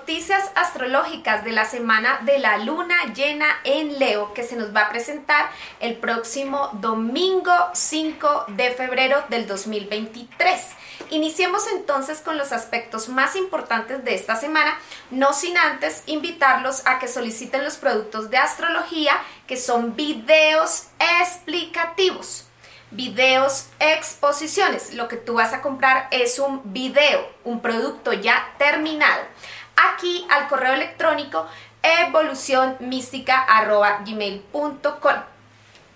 noticias astrológicas de la semana de la luna llena en Leo que se nos va a presentar el próximo domingo 5 de febrero del 2023. Iniciemos entonces con los aspectos más importantes de esta semana, no sin antes invitarlos a que soliciten los productos de astrología que son videos explicativos videos, exposiciones. Lo que tú vas a comprar es un video, un producto ya terminado. Aquí al correo electrónico evolucionmística.gmail.com.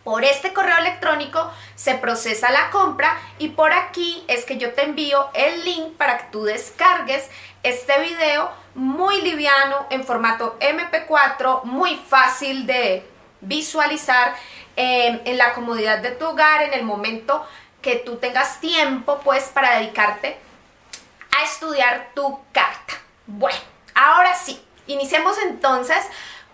Por este correo electrónico se procesa la compra y por aquí es que yo te envío el link para que tú descargues este video muy liviano en formato MP4, muy fácil de visualizar Em, en la comodidad de tu hogar, en el momento que tú tengas tiempo, pues, para dedicarte a estudiar tu carta. Bueno, ahora sí, iniciemos entonces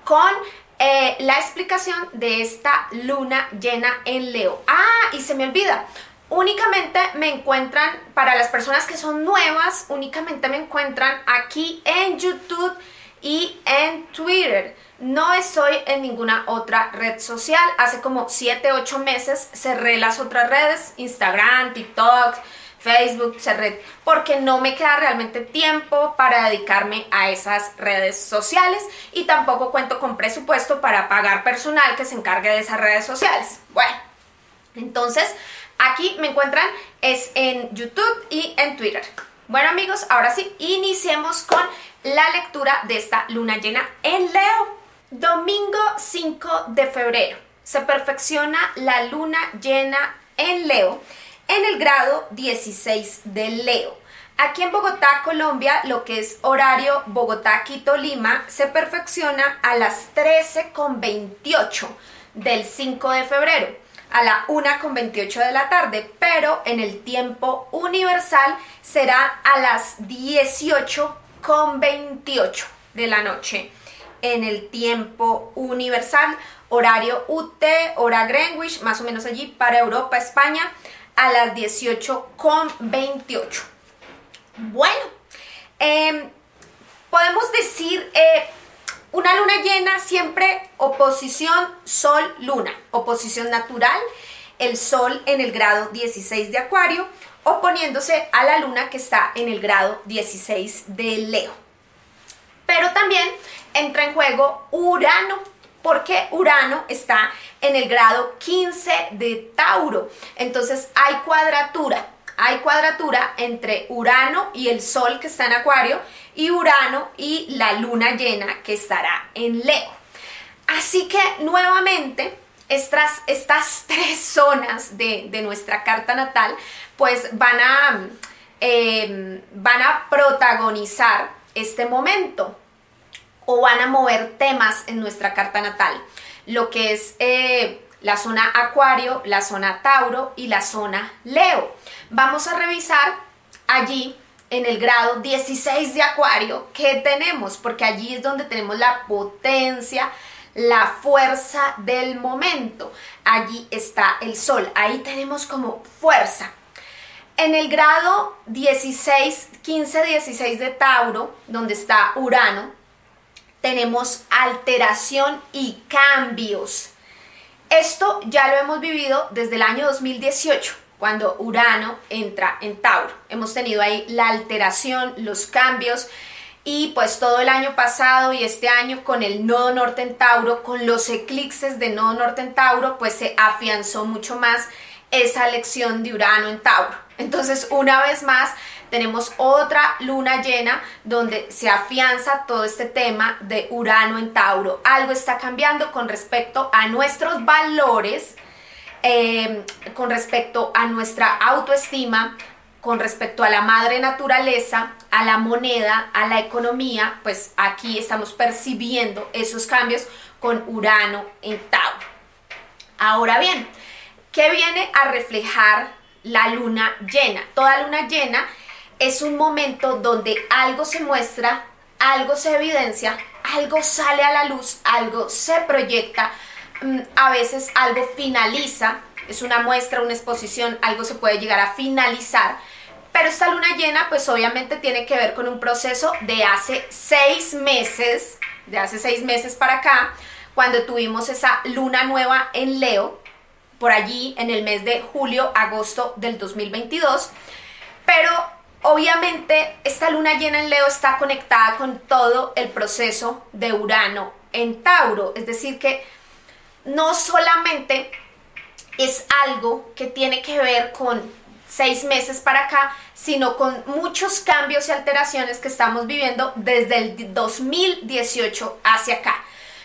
con eh, la explicación de esta luna llena en Leo. Ah, y se me olvida, únicamente me encuentran, para las personas que son nuevas, únicamente me encuentran aquí en YouTube y en Twitter. No estoy en ninguna otra red social. Hace como 7, 8 meses cerré las otras redes, Instagram, TikTok, Facebook, cerré, porque no me queda realmente tiempo para dedicarme a esas redes sociales y tampoco cuento con presupuesto para pagar personal que se encargue de esas redes sociales. Bueno, entonces aquí me encuentran es en YouTube y en Twitter. Bueno amigos, ahora sí, iniciemos con la lectura de esta luna llena en Leo. Domingo 5 de febrero se perfecciona la luna llena en Leo en el grado 16 de Leo. Aquí en Bogotá, Colombia, lo que es horario Bogotá, Quito, Lima, se perfecciona a las 13.28 del 5 de febrero, a la 1.28 de la tarde, pero en el tiempo universal será a las 18.28 de la noche en el tiempo universal, horario UT, hora Greenwich, más o menos allí para Europa, España, a las 18.28. Bueno, em, podemos decir eh, una luna llena siempre oposición sol-luna, oposición natural, el sol en el grado 16 de Acuario, oponiéndose a la luna que está en el grado 16 de Leo. Pero también entra en juego Urano, porque Urano está en el grado 15 de Tauro. Entonces hay cuadratura, hay cuadratura entre Urano y el Sol que está en Acuario y Urano y la luna llena que estará en Leo. Así que nuevamente estas, estas tres zonas de, nuestra carta natal pues van a, eh, van a protagonizar este momento o van a mover temas en nuestra carta natal, lo que es eh, la zona Acuario, la zona Tauro y la zona Leo. Vamos a revisar allí en el grado 16 de Acuario qué tenemos, porque allí es donde tenemos la potencia, la fuerza del momento. Allí está el Sol, ahí tenemos como fuerza. En el grado 16, 15, 16 de Tauro, donde está Urano, tenemos alteración y cambios. Esto ya lo hemos vivido desde el año 2018, cuando Urano entra en Tauro. Hemos tenido ahí la alteración, los cambios y pues todo el año pasado y este año con el nodo norte en Tauro, con los eclipses de nodo norte en Tauro, pues se afianzó mucho más esa lección de Urano en Tauro. Entonces, una vez más, tenemos otra luna llena donde se afianza todo este tema de Urano en Tauro. Algo está cambiando con respecto a nuestros valores, em, con respecto a nuestra autoestima, con respecto a la madre naturaleza, a la moneda, a la economía, pues aquí estamos percibiendo esos cambios con Urano en Tauro. Ahora bien, ¿qué viene a reflejar la luna llena? Toda luna llena es un momento donde algo se muestra, algo se evidencia, algo sale a la luz, algo se proyecta, mm, a veces algo finaliza, es una muestra, una exposición, algo se puede llegar a finalizar, Pero esta luna llena, pues obviamente tiene que ver con un proceso de hace seis meses, de hace seis meses para acá, cuando tuvimos esa luna nueva en Leo, por allí en el mes de julio, agosto del 2022. Pero obviamente esta luna llena en Leo está conectada con todo el proceso de Urano en Tauro. Es decir, que no solamente es algo que tiene que ver con seis meses para acá, sino con muchos cambios y alteraciones que estamos viviendo desde el 2018 hacia acá,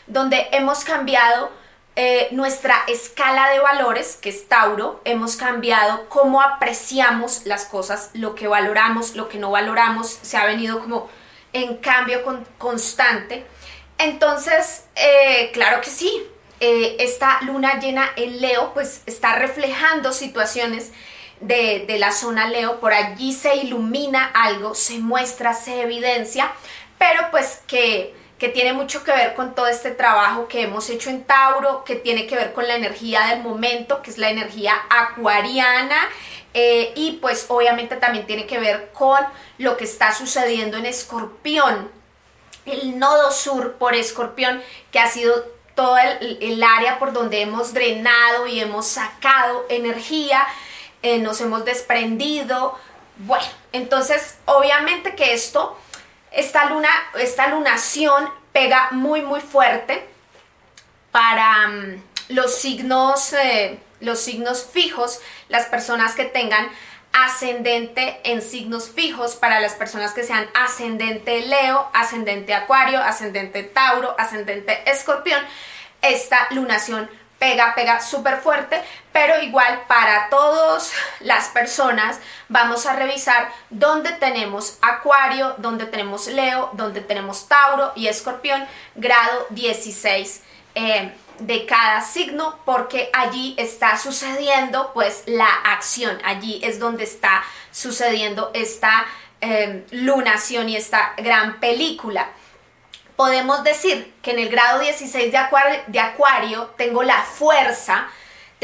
donde hemos cambiado eh, nuestra escala de valores, que es Tauro, hemos cambiado cómo apreciamos las cosas, lo que valoramos, lo que no valoramos, se ha venido como en cambio constante. Entonces, eh, claro que sí, eh, esta luna llena en Leo, pues está reflejando situaciones de, de, la zona Leo, por allí se ilumina algo, se muestra, se evidencia, pero pues que, que tiene mucho que ver con todo este trabajo que hemos hecho en Tauro, que tiene que ver con la energía del momento, que es la energía acuariana, eh, y pues obviamente también tiene que ver con lo que está sucediendo en Escorpión, el nodo sur por Escorpión, que ha sido todo el, área por donde hemos drenado y hemos sacado energía, eh, nos hemos desprendido. Bueno, entonces obviamente que esto, esta luna, esta lunación pega muy muy fuerte para mm, los signos, eh, los signos fijos, las personas que tengan ascendente en signos fijos para las personas que sean ascendente Leo, ascendente Acuario, ascendente Tauro, ascendente Escorpión. Esta lunación pega, pega súper fuerte, pero igual para todas las personas vamos a revisar dónde tenemos Acuario, dónde tenemos Leo, dónde tenemos Tauro y Escorpión, grado 16 de cada signo porque allí está sucediendo pues la acción, allí es donde está sucediendo esta em, lunación y esta gran película. Podemos decir que en el grado 16 de acuario, de acuario tengo la fuerza,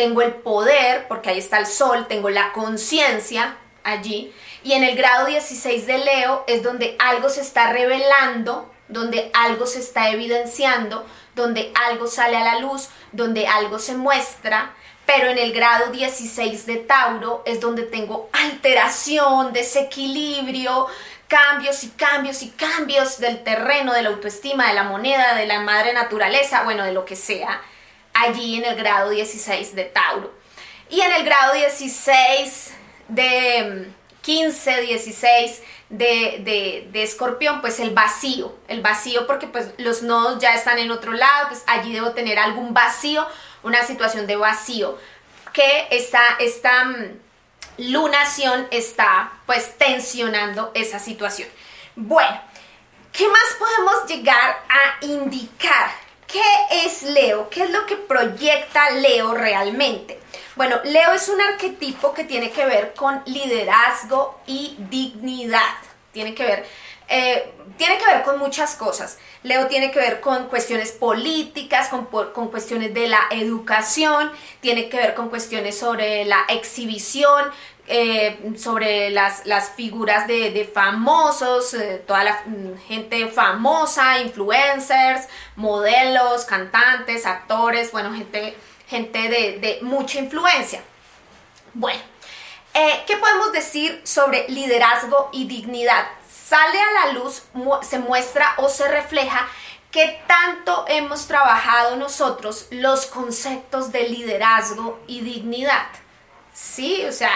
tengo el poder, porque ahí está el sol, tengo la conciencia allí, y en el grado 16 de Leo es donde algo se está revelando, donde algo se está evidenciando, donde algo sale a la luz, donde algo se muestra, pero en el grado 16 de Tauro es donde tengo alteración, desequilibrio, cambios y cambios y cambios del terreno, de la autoestima, de la moneda, de la madre naturaleza, bueno, de lo que sea, allí en el grado 16 de Tauro. Y en el grado 16 de 15, 16 de, de, escorpión, pues el vacío, el vacío porque pues los nodos ya están en otro lado, pues allí debo tener algún vacío, una situación de vacío, que esta, esta mm, lunación está pues tensionando esa situación. Bueno, ¿qué más podemos llegar a indicar? ¿Qué es Leo? ¿Qué es lo que proyecta Leo realmente? Bueno, Leo es un arquetipo que tiene que ver con liderazgo y dignidad. Tiene que ver, eh, tiene que ver con muchas cosas. Leo tiene que ver con cuestiones políticas, con, cuestiones de la educación, tiene que ver con cuestiones sobre la exhibición, eh, sobre las, figuras de, famosos, eh, toda la mm, gente famosa, influencers, modelos, cantantes, actores, bueno, gente gente de, mucha influencia. Bueno, eh, ¿qué podemos decir sobre liderazgo y dignidad? Sale a la luz, se muestra o se refleja qué tanto hemos trabajado nosotros los conceptos de liderazgo y dignidad. Sí, o sea,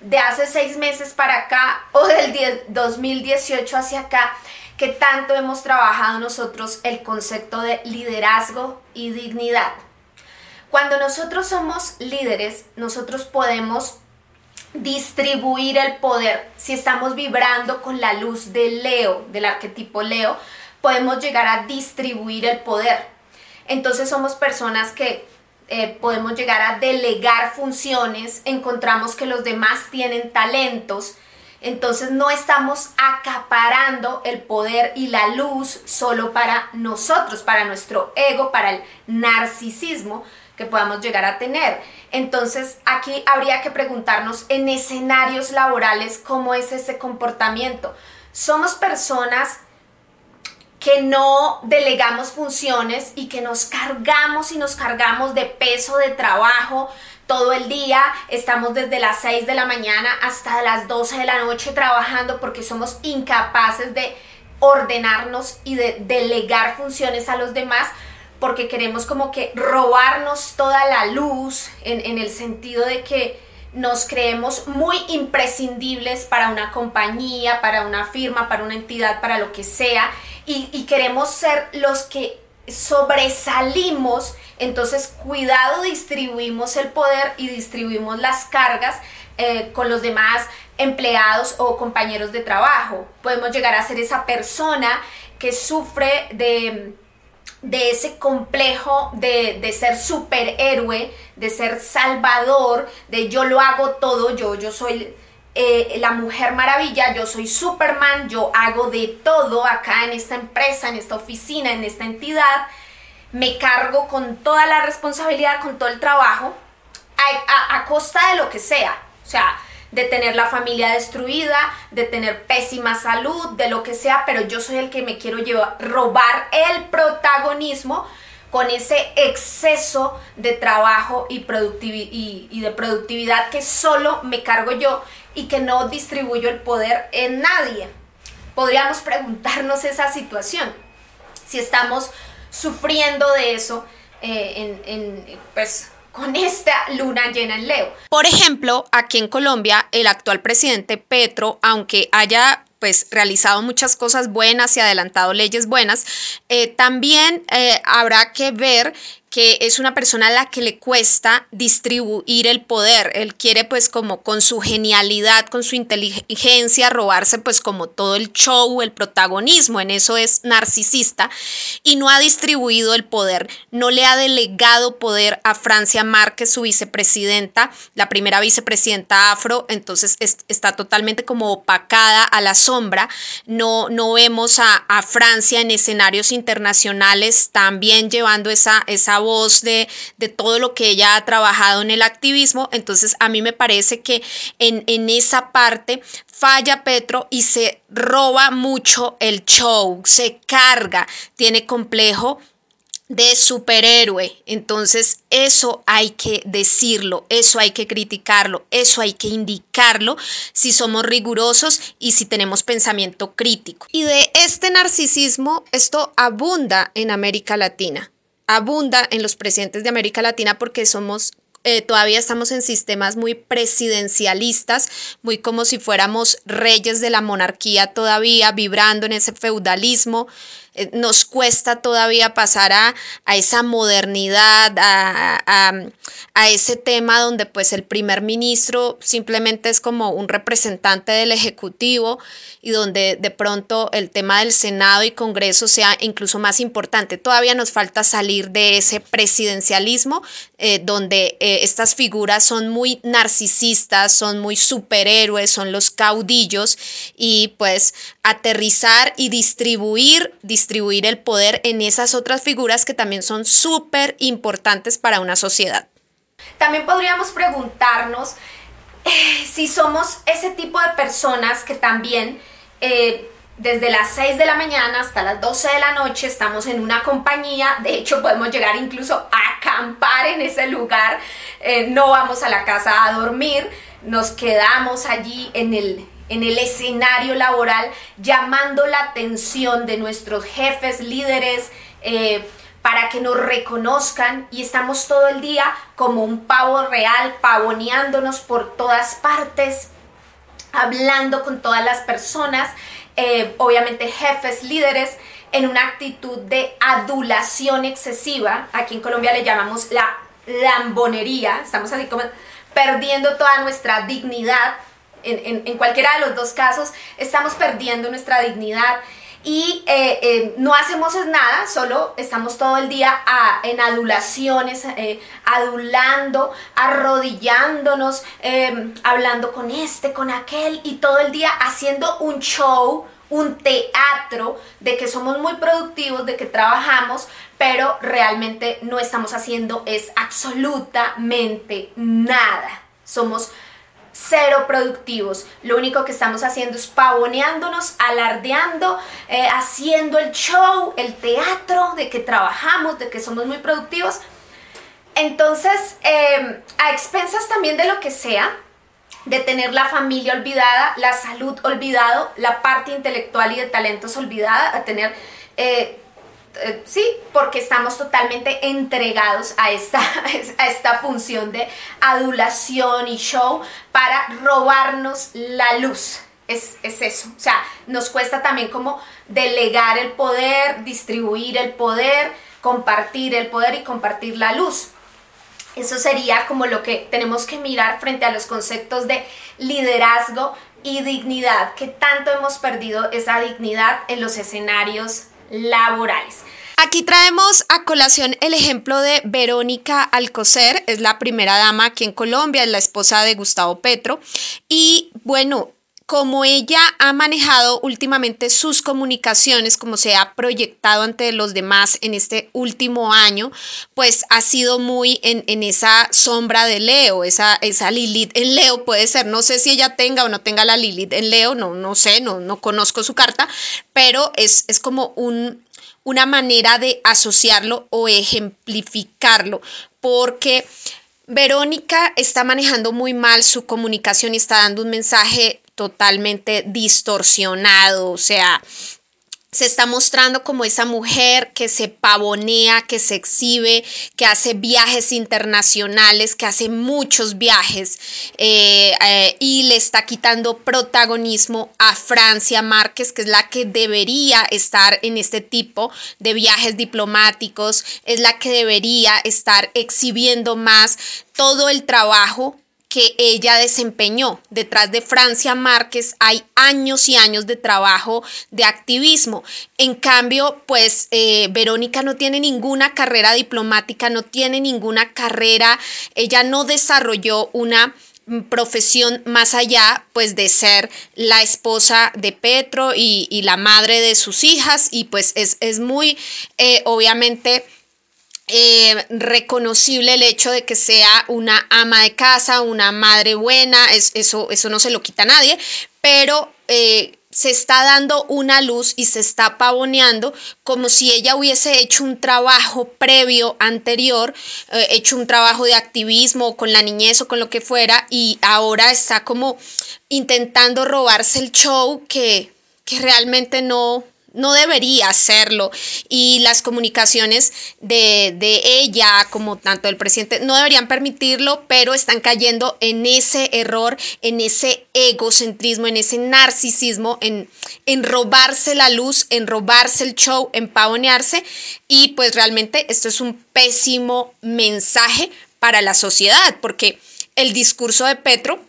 de hace seis meses para acá o del 2018 hacia acá, qué tanto hemos trabajado nosotros el concepto de liderazgo y dignidad. Cuando nosotros somos líderes, nosotros podemos distribuir el poder. Si estamos vibrando con la luz de Leo, del arquetipo Leo, podemos llegar a distribuir el poder. Entonces somos personas que eh, podemos llegar a delegar funciones, encontramos que los demás tienen talentos entonces no estamos acaparando el poder y la luz solo para nosotros, para nuestro ego, para el narcisismo que podamos llegar a tener. Entonces aquí habría que preguntarnos en escenarios laborales cómo es ese comportamiento. Somos personas que no delegamos funciones y que nos cargamos y nos cargamos de peso de trabajo todo el día, estamos desde las 6 de la mañana hasta las 12 de la noche trabajando porque somos incapaces de ordenarnos y de delegar funciones a los demás porque queremos como que robarnos toda la luz en, en el sentido de que nos creemos muy imprescindibles para una compañía, para una firma, para una entidad, para lo que sea, y, queremos ser los que sobresalimos, entonces cuidado distribuimos el poder y distribuimos las cargas eh, con los demás empleados o compañeros de trabajo. Podemos llegar a ser esa persona que sufre de de ese complejo de, ser superhéroe, de ser salvador, de yo lo hago todo, yo, yo soy eh, la mujer maravilla, yo soy Superman, yo hago de todo acá en esta empresa, en esta oficina, en esta entidad, me cargo con toda la responsabilidad, con todo el trabajo, a, a costa de lo que sea. O sea, de tener la familia destruida, de tener pésima salud, de lo que sea, pero yo soy el que me quiero llevar, robar el protagonismo con ese exceso de trabajo y, y, de productividad que solo me cargo yo y que no distribuyo el poder en nadie. Podríamos preguntarnos esa situación, si estamos sufriendo de eso eh, en, en, pues, con esta luna llena en Leo. Por ejemplo, aquí en Colombia, el actual presidente Petro, aunque haya pues realizado muchas cosas buenas y adelantado leyes buenas, eh, también eh, habrá que ver que es una persona a la que le cuesta distribuir el poder. Él quiere pues como con su genialidad, con su inteligencia, robarse pues como todo el show, el protagonismo. En eso es narcisista y no ha distribuido el poder. No le ha delegado poder a Francia Márquez, su vicepresidenta, la primera vicepresidenta afro. Entonces está totalmente como opacada a la sombra. No, no vemos a, a Francia en escenarios internacionales también llevando esa, esa voz de, todo lo que ella ha trabajado en el activismo. Entonces a mí me parece que en, en esa parte falla Petro y se roba mucho el show, se carga, tiene complejo de superhéroe. Entonces, eso hay que decirlo, eso hay que criticarlo, eso hay que indicarlo si somos rigurosos y si tenemos pensamiento crítico. Y de este narcisismo, esto abunda en América Latina abunda en los presidentes de América Latina porque somos eh, todavía estamos en sistemas muy presidencialistas, muy como si fuéramos reyes de la monarquía todavía, vibrando en ese feudalismo, eh, nos cuesta todavía pasar a, esa modernidad, a, ese tema donde pues el primer ministro simplemente es como un representante del Ejecutivo y donde de pronto el tema del Senado y Congreso sea incluso más importante. Todavía nos falta salir de ese presidencialismo eh, donde eh, estas figuras son muy narcisistas, son muy superhéroes, son los caudillos y pues aterrizar y distribuir, distribuir el poder en esas otras figuras que también son súper importantes para una sociedad. También podríamos preguntarnos eh, si somos ese tipo de personas que también eh, desde las 6 de la mañana hasta las 12 de la noche estamos en una compañía, de hecho podemos llegar incluso a acampar en ese lugar, eh, no vamos a la casa a dormir, nos quedamos allí en el, en el escenario laboral, llamando la atención de nuestros jefes, líderes, eh, para que nos reconozcan. Y estamos todo el día como un pavo real, pavoneándonos por todas partes, hablando con todas las personas, eh, obviamente jefes, líderes, en una actitud de adulación excesiva. Aquí en Colombia le llamamos la lambonería, estamos así como perdiendo toda nuestra dignidad. En, cualquiera de los dos casos estamos perdiendo nuestra dignidad y eh, eh, no hacemos nada, solo estamos todo el día en adulaciones, eh, adulando, arrodillándonos, em, hablando con este, con aquel y todo el día haciendo un show, un teatro de que somos muy productivos, de que trabajamos, pero realmente no estamos haciendo es absolutamente nada. Somos cero productivos. Lo único que estamos haciendo es pavoneándonos, alardeando, eh, haciendo el show, el teatro de que trabajamos, de que somos muy productivos. Entonces, em, a expensas también de lo que sea, de tener la familia olvidada, la salud olvidado, la parte intelectual y de talentos olvidada, a tener eh, eh, sí, porque estamos totalmente entregados a esta, a esta función de adulación y show para robarnos la luz. Es, es, eso. O sea, nos cuesta también como delegar el poder, distribuir el poder, compartir el poder y compartir la luz. Eso sería como lo que tenemos que mirar frente a los conceptos de liderazgo y dignidad, que tanto hemos perdido esa dignidad en los escenarios laborales. Aquí traemos a colación el ejemplo de Verónica Alcocer, es la primera dama aquí en Colombia, es la esposa de Gustavo Petro. Y bueno, como ella ha manejado últimamente sus comunicaciones, como se ha proyectado ante los demás en este último año, pues ha sido muy en, esa sombra de Leo, esa, esa Lilith en Leo puede ser, no sé si ella tenga o no tenga la Lilith en Leo, no, no sé, no, no conozco su carta, pero es, es como un, una manera de asociarlo o ejemplificarlo, porque Verónica está manejando muy mal su comunicación y está dando un mensaje totalmente distorsionado, o sea, se está mostrando como esa mujer que se pavonea, que se exhibe, que hace viajes internacionales, que hace muchos viajes eh, eh, y le está quitando protagonismo a Francia Márquez, que es la que debería estar en este tipo de viajes diplomáticos, es la que debería estar exhibiendo más todo el trabajo que ella desempeñó. Detrás de Francia Márquez hay años y años de trabajo de activismo. En cambio, pues eh, Verónica no tiene ninguna carrera diplomática, no tiene ninguna carrera, ella no desarrolló una profesión más allá pues de ser la esposa de Petro y, la madre de sus hijas y pues es, muy eh, obviamente eh, reconocible el hecho de que sea una ama de casa, una madre buena, es, eso, eso no se lo quita a nadie, pero eh, se está dando una luz y se está pavoneando como si ella hubiese hecho un trabajo previo, anterior, eh, hecho un trabajo de activismo con la niñez o con lo que fuera y ahora está como intentando robarse el show que, que realmente no, no debería hacerlo. Y las comunicaciones de, ella como tanto del presidente no deberían permitirlo, pero están cayendo en ese error, en ese egocentrismo, en ese narcisismo, en, en robarse la luz, en robarse el show, en pavonearse. Y pues realmente esto es un pésimo mensaje para la sociedad porque el discurso de Petro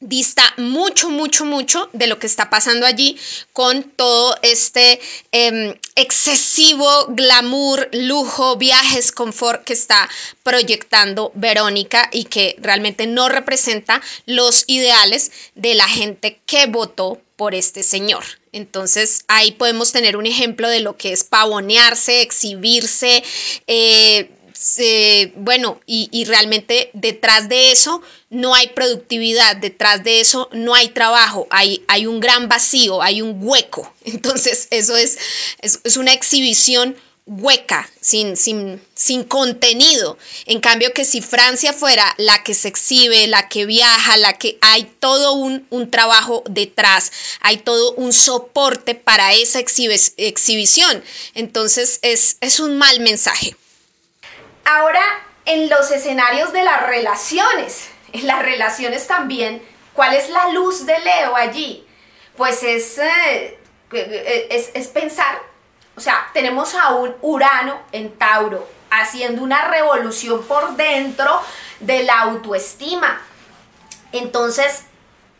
dista mucho, mucho, mucho de lo que está pasando allí con todo este em, excesivo glamour, lujo, viajes, confort que está proyectando Verónica y que realmente no representa los ideales de la gente que votó por este señor. Entonces ahí podemos tener un ejemplo de lo que es pavonearse, exhibirse, eh, bueno, y, realmente detrás de eso no hay productividad, detrás de eso no hay trabajo, hay, hay un gran vacío, hay un hueco. Entonces, eso es, es, una exhibición hueca, sin, sin, sin, contenido. En cambio que si Francia fuera la que se exhibe, la que viaja, la que hay todo un, un trabajo detrás, hay todo un soporte para esa exhibición. Entonces es, es un mal mensaje. Ahora, en los escenarios de las relaciones, en las relaciones también, ¿cuál es la luz de Leo allí? Pues es, eh, es, es pensar, o sea, tenemos a un Urano en Tauro haciendo una revolución por dentro de la autoestima. Entonces,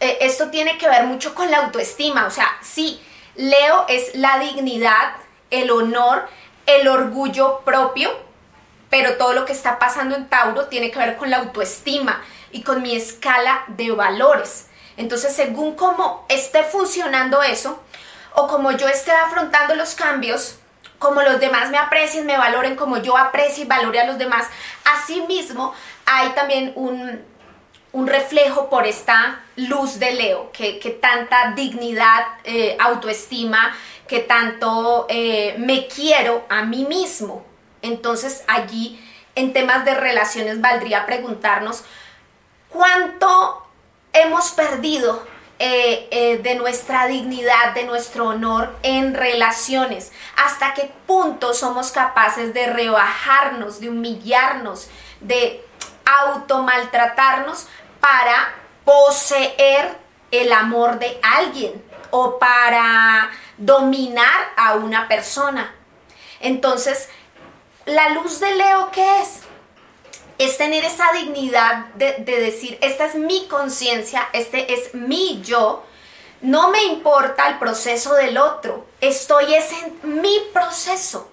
eh, esto tiene que ver mucho con la autoestima, o sea, sí, Leo es la dignidad, el honor, el orgullo propio, pero todo lo que está pasando en Tauro tiene que ver con la autoestima y con mi escala de valores. Entonces, según cómo esté funcionando eso, o como yo esté afrontando los cambios, como los demás me aprecien, me valoren, como yo aprecio y valore a los demás, asimismo hay también un, reflejo por esta luz de Leo, que, tanta dignidad, eh, autoestima, que tanto eh, me quiero a mí mismo. Entonces allí en temas de relaciones valdría preguntarnos cuánto hemos perdido eh, eh, de nuestra dignidad, de nuestro honor en relaciones, hasta qué punto somos capaces de rebajarnos, de humillarnos, de automaltratarnos para poseer el amor de alguien o para dominar a una persona. Entonces, la luz de Leo, ¿qué es? Es tener esa dignidad de, decir, esta es mi conciencia, este es mi yo, no me importa el proceso del otro, estoy es en mi proceso.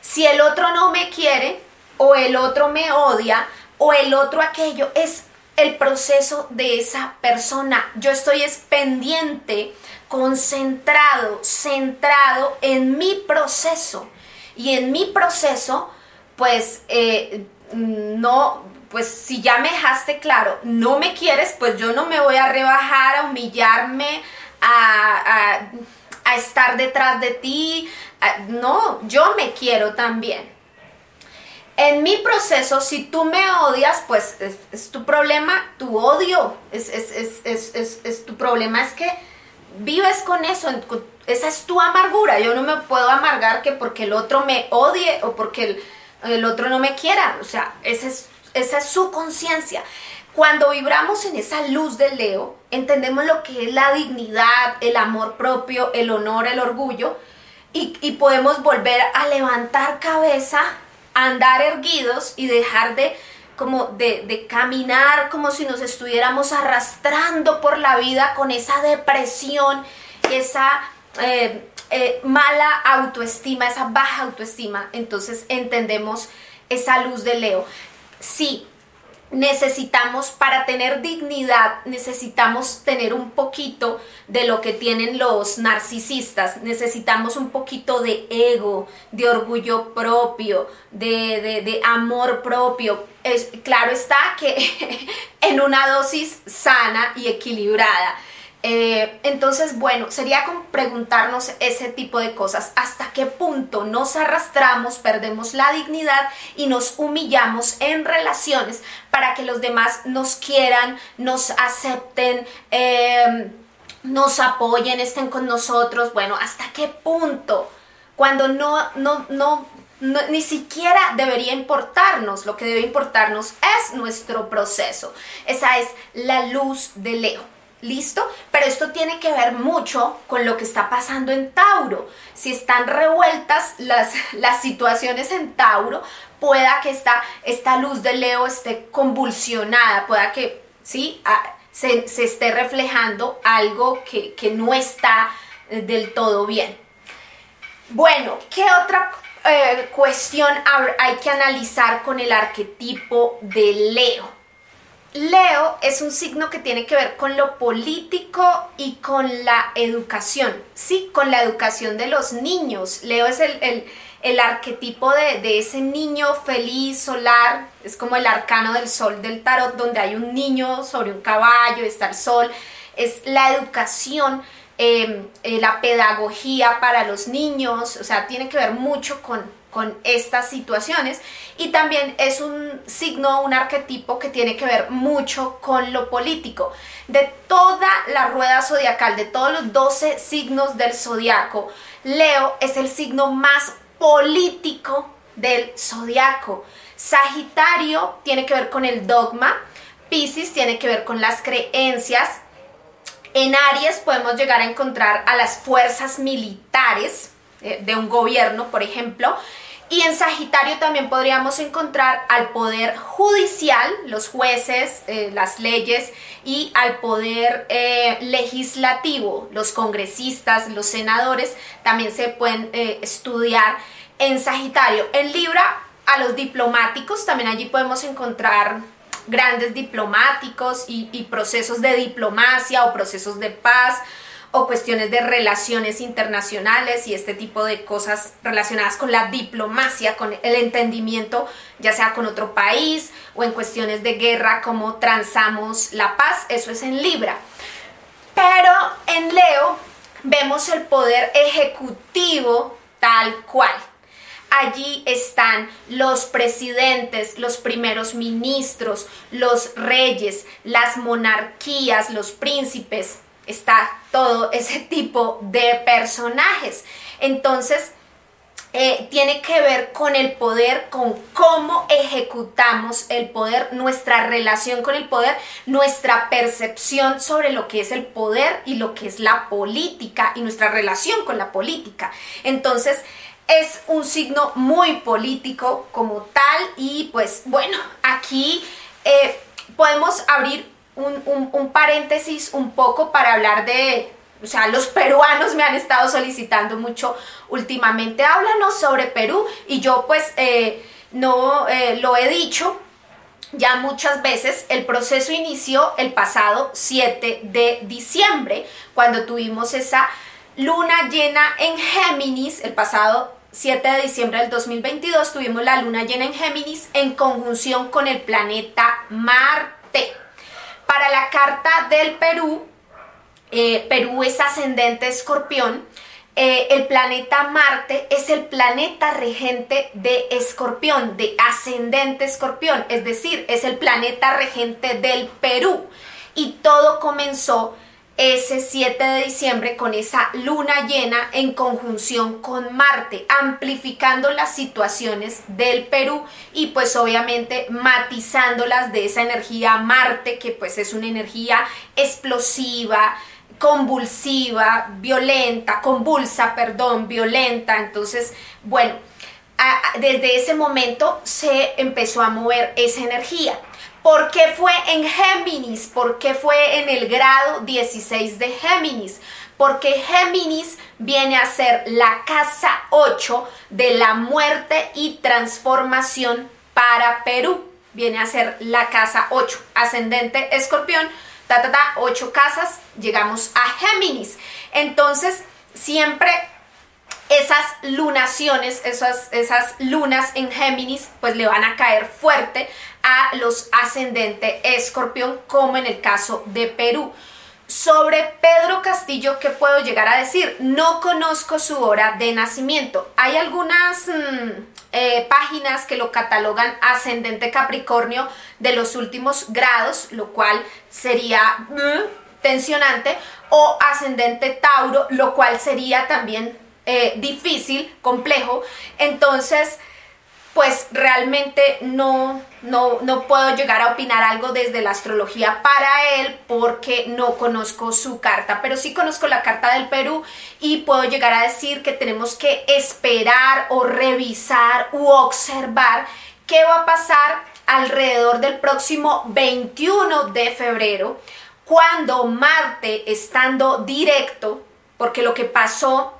Si el otro no me quiere, o el otro me odia, o el otro aquello, es el proceso de esa persona. Yo estoy es pendiente, concentrado, centrado en mi proceso. Y en mi proceso, pues eh, no, pues si ya me dejaste claro, no me quieres, pues yo no me voy a rebajar, a humillarme, a, estar detrás de ti. no, yo me quiero también. En mi proceso, si tú me odias, pues es, tu problema, tu odio, es, es, tu problema, es que vives con eso, esa es tu amargura. Yo no me puedo amargar que porque el otro me odie o porque el, otro no me quiera. O sea, esa es, esa es su conciencia. Cuando vibramos en esa luz del Leo, entendemos lo que es la dignidad, el amor propio, el honor, el orgullo, y, podemos volver a levantar cabeza, andar erguidos y dejar de como de, caminar como si nos estuviéramos arrastrando por la vida con esa depresión, esa eh, eh, mala autoestima, esa baja autoestima. Entonces entendemos esa luz de Leo. Sí, necesitamos, para tener dignidad, necesitamos tener un poquito de lo que tienen los narcisistas, necesitamos un poquito de ego, de orgullo propio, de, amor propio. Es, claro está que en una dosis sana y equilibrada. Eh, entonces, bueno, sería como preguntarnos ese tipo de cosas. ¿Hasta qué punto nos arrastramos, perdemos la dignidad y nos humillamos en relaciones para que los demás nos quieran, nos acepten, eh, nos apoyen, estén con nosotros? Bueno, ¿hasta qué punto? Cuando no, no, no, ni siquiera debería importarnos, lo que debe importarnos es nuestro proceso. Esa es la luz de Leo. ¿Listo? Pero esto tiene que ver mucho con lo que está pasando en Tauro. Si están revueltas las, las situaciones en Tauro, pueda que esta, esta luz de Leo esté convulsionada, pueda que, ¿sí? Ah, se, esté reflejando algo que, no está eh, del todo bien. Bueno, ¿qué otra eh, cuestión hay que analizar con el arquetipo de Leo? Leo es un signo que tiene que ver con lo político y con la educación, sí, con la educación de los niños. Leo es el, arquetipo de, ese niño feliz, solar, es como el arcano del sol del tarot, donde hay un niño sobre un caballo, está el sol, es la educación. Em, eh, la pedagogía para los niños, o sea, tiene que ver mucho con, con estas situaciones y también es un signo, un arquetipo que tiene que ver mucho con lo político. De toda la rueda zodiacal, de todos los 12 signos del zodiaco, Leo es el signo más político del zodiaco. Sagitario tiene que ver con el dogma, Pisces tiene que ver con las creencias, en Aries podemos llegar a encontrar a las fuerzas militares eh, de un gobierno, por ejemplo, Y en Sagitario también podríamos encontrar al poder judicial, los jueces, eh, las leyes, y al poder eh, legislativo, los congresistas, los senadores, también se pueden eh, estudiar en Sagitario. En Libra, a los diplomáticos, también allí podemos encontrar grandes diplomáticos y procesos de diplomacia o procesos de paz o cuestiones de relaciones internacionales y este tipo de cosas relacionadas con la diplomacia, con el entendimiento, ya sea con otro país o en cuestiones de guerra, como transamos la paz, eso es en Libra. Pero en Leo vemos el poder ejecutivo tal cual. Allí están los presidentes, los primeros ministros, los reyes, las monarquías, los príncipes, está todo ese tipo de personajes. Entonces, eh, tiene que ver con el poder, con cómo ejecutamos el poder, nuestra relación con el poder, nuestra percepción sobre lo que es el poder y lo que es la política y nuestra relación con la política. Entonces, es un signo muy político como tal y pues bueno, aquí eh, podemos abrir un, paréntesis un poco para hablar de, o sea, los peruanos me han estado solicitando mucho últimamente, háblanos sobre Perú. Y yo pues eh, no eh, lo he dicho ya muchas veces, el proceso inició el pasado 7 de diciembre, cuando tuvimos esa luna llena en Géminis, el pasado 7 de diciembre del 2022 tuvimos la luna llena en Géminis en conjunción con el planeta Marte. Para la carta del Perú, eh, Perú es ascendente escorpión, eh, el planeta Marte es el planeta regente de escorpión, de ascendente escorpión, es decir, es el planeta regente del Perú. Y todo comenzó ese 7 de diciembre con esa luna llena en conjunción con Marte, amplificando las situaciones del Perú y pues obviamente matizándolas de esa energía Marte que pues es una energía explosiva, convulsiva, violenta, convulsa, perdón, violenta. Entonces, bueno, desde ese momento se empezó a mover esa energía. ¿Por qué fue en Géminis? ¿Por qué fue en el grado 16 de Géminis? Porque Géminis viene a ser la casa 8 de la muerte y transformación para Perú. Viene a ser la casa 8, ascendente escorpión, ta, ta, ta, 8 casas, llegamos a Géminis. Entonces, siempre esas lunaciones, esas, esas lunas en Géminis, pues le van a caer fuerte a los ascendentes escorpión, como en el caso de Perú. Sobre Pedro Castillo, ¿qué puedo llegar a decir? No conozco su hora de nacimiento. Hay algunas mm, eh, páginas que lo catalogan ascendente Capricornio de los últimos grados, lo cual sería mm, tensionante, o ascendente Tauro, lo cual sería también eh, difícil, complejo. Entonces, pues realmente no, no, no puedo llegar a opinar algo desde la astrología para él porque no conozco su carta, pero sí conozco la carta del Perú y puedo llegar a decir que tenemos que esperar o revisar u observar qué va a pasar alrededor del próximo 21 de febrero, cuando Marte estando directo, porque lo que pasó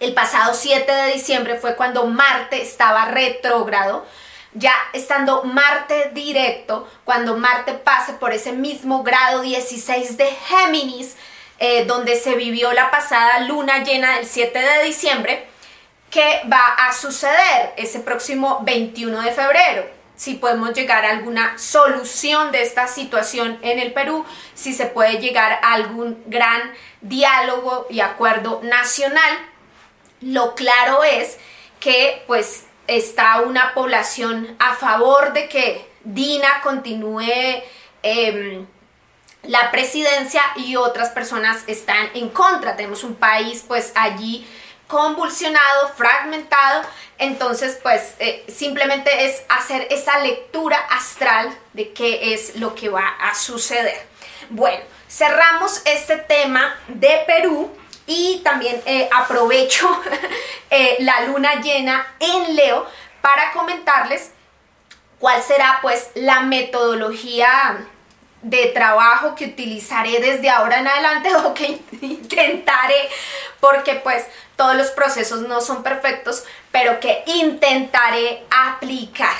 el pasado 7 de diciembre fue cuando Marte estaba retrógrado. Ya estando Marte directo, cuando Marte pase por ese mismo grado 16 de Géminis, eh, donde se vivió la pasada luna llena del 7 de diciembre, ¿qué va a suceder ese próximo 21 de febrero? Si podemos llegar a alguna solución de esta situación en el Perú, si se puede llegar a algún gran diálogo y acuerdo nacional lo claro es que pues está una población a favor de que Dina continúe em, la presidencia y otras personas están en contra. Tenemos un país pues allí convulsionado, fragmentado, entonces pues eh, simplemente es hacer esa lectura astral de qué es lo que va a suceder. Bueno, cerramos este tema de Perú y también eh, aprovecho eh, la luna llena en Leo para comentarles cuál será pues la metodología de trabajo que utilizaré desde ahora en adelante o que intentaré, porque pues todos los procesos no son perfectos, pero que intentaré aplicar.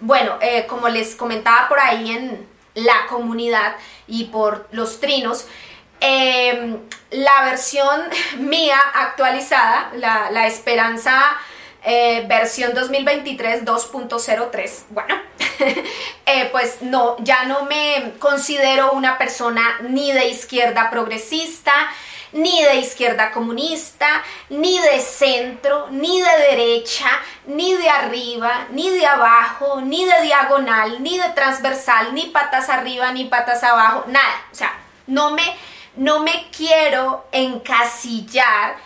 Bueno, eh, como les comentaba por ahí en la comunidad y por los trinos, em, la versión mía actualizada, la, esperanza eh, versión 2023 2.03. Bueno, eh, pues no, ya no me considero una persona ni de izquierda progresista, ni de izquierda comunista, ni de centro, ni de derecha, ni de arriba, ni de abajo, ni de diagonal, ni de transversal, ni patas arriba, ni patas abajo, nada. O sea, no me, no me quiero encasillar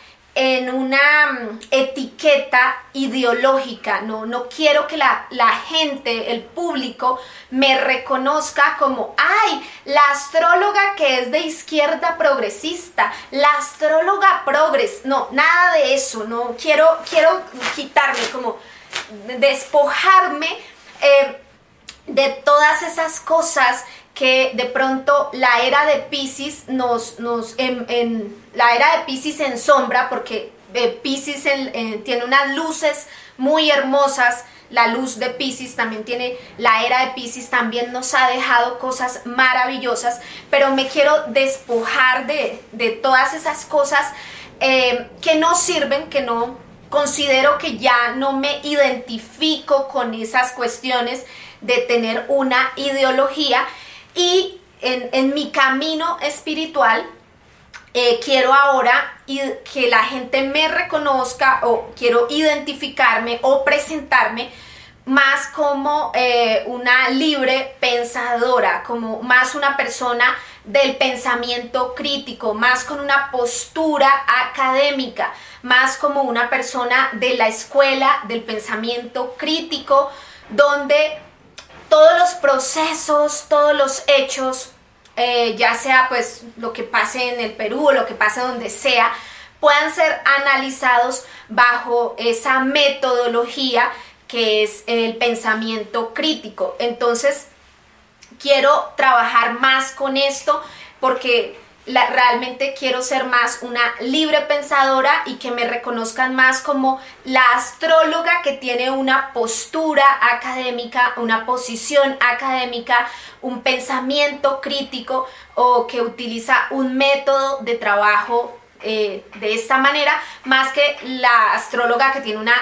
en una mm, etiqueta ideológica, no, no quiero que la, gente, el público, me reconozca como, ay, la astróloga que es de izquierda progresista, la astróloga progres, no, nada de eso, no, quiero, quiero quitarme, como despojarme eh, de todas esas cosas que de pronto la era de Pisces nos, nos en, la era de Pisces en sombra, porque eh, Pisces tiene unas luces muy hermosas, la luz de Pisces también tiene, la era de Pisces también nos ha dejado cosas maravillosas, pero me quiero despojar de, todas esas cosas eh, que no sirven, que no considero que ya no me identifico con esas cuestiones de tener una ideología y en, mi camino espiritual, eh, quiero ahora que la gente me reconozca o quiero identificarme o presentarme más como eh, una libre pensadora, como más una persona del pensamiento crítico, más con una postura académica, más como una persona de la escuela del pensamiento crítico, donde todos los procesos, todos los hechos, eh, ya sea pues lo que pase en el Perú o lo que pase donde sea, puedan ser analizados bajo esa metodología que es el pensamiento crítico. Entonces, quiero trabajar más con esto porque realmente quiero ser más una libre pensadora y que me reconozcan más como la astróloga que tiene una postura académica, una posición académica, un pensamiento crítico o que utiliza un método de trabajo eh, de esta manera, más que la astróloga que tiene una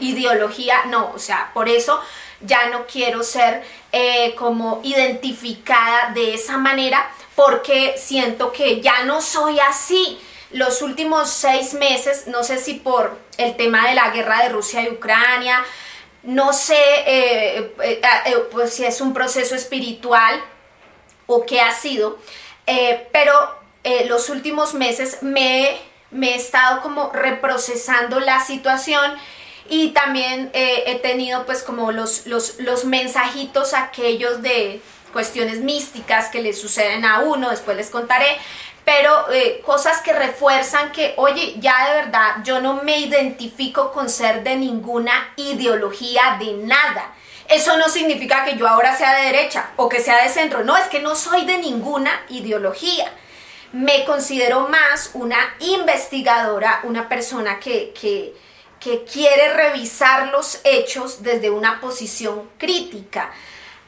ideología, no, o sea, por eso ya no quiero ser eh, como identificada de esa manera porque siento que ya no soy así. Los últimos seis meses, no sé si por el tema de la guerra de Rusia y Ucrania, no sé eh, eh, eh, pues si es un proceso espiritual o qué ha sido, pero los últimos meses me, he estado como reprocesando la situación y también he tenido pues como los, los, los mensajitos aquellos de cuestiones místicas que le suceden a uno, después les contaré, pero eh, cosas que refuerzan que, oye, ya de verdad yo no me identifico con ser de ninguna ideología de nada. Eso no significa que yo ahora sea de derecha o que sea de centro, no, es que no soy de ninguna ideología. Me considero más una investigadora, una persona que, que, que quiere revisar los hechos desde una posición crítica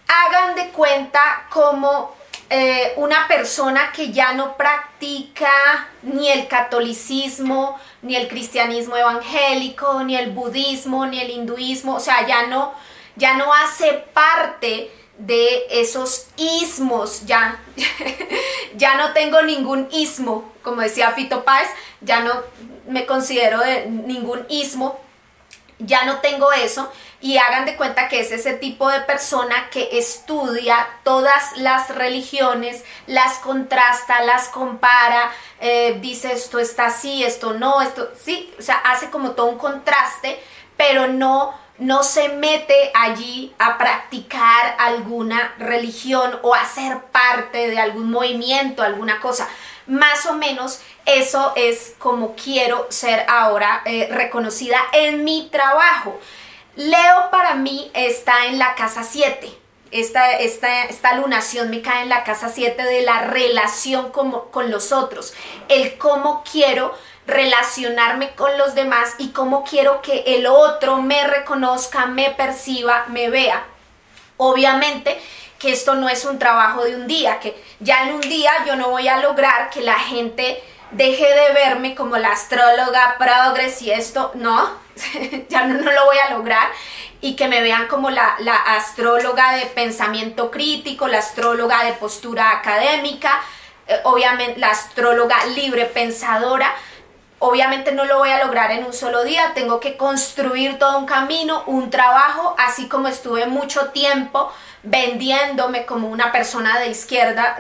hagan de cuenta como eh, una persona que ya no practica ni el catolicismo, ni el cristianismo evangélico, ni el budismo, ni el hinduismo, o sea, ya no, ya no hace parte de esos ismos, ya, ya no tengo ningún ismo, como decía Fito Páez, ya no me considero de ningún ismo, ya no tengo eso y hagan de cuenta que es ese tipo de persona que estudia todas las religiones, las contrasta, las compara, eh, dice esto está así, esto no, esto sí, o sea, hace como todo un contraste, pero no no se mete allí a practicar alguna religión o a ser parte de algún movimiento, alguna cosa. Más o menos eso es como quiero ser ahora eh, reconocida en mi trabajo. Leo para mí está en la casa 7. Esta, esta, esta, lunación me cae en la casa 7 de la relación con, con los otros, el cómo quiero relacionarme con los demás y cómo quiero que el otro me reconozca, me perciba, me vea. Obviamente que esto no es un trabajo de un día, que ya en un día yo no voy a lograr que la gente deje de verme como la astróloga progres y esto, no, ya no, lo voy a lograr y que me vean como la, la, astróloga de pensamiento crítico, la astróloga de postura académica, eh, obviamente la astróloga libre pensadora. Obviamente no lo voy a lograr en un solo día, tengo que construir todo un camino, un trabajo, así como estuve mucho tiempo vendiéndome como una persona de izquierda,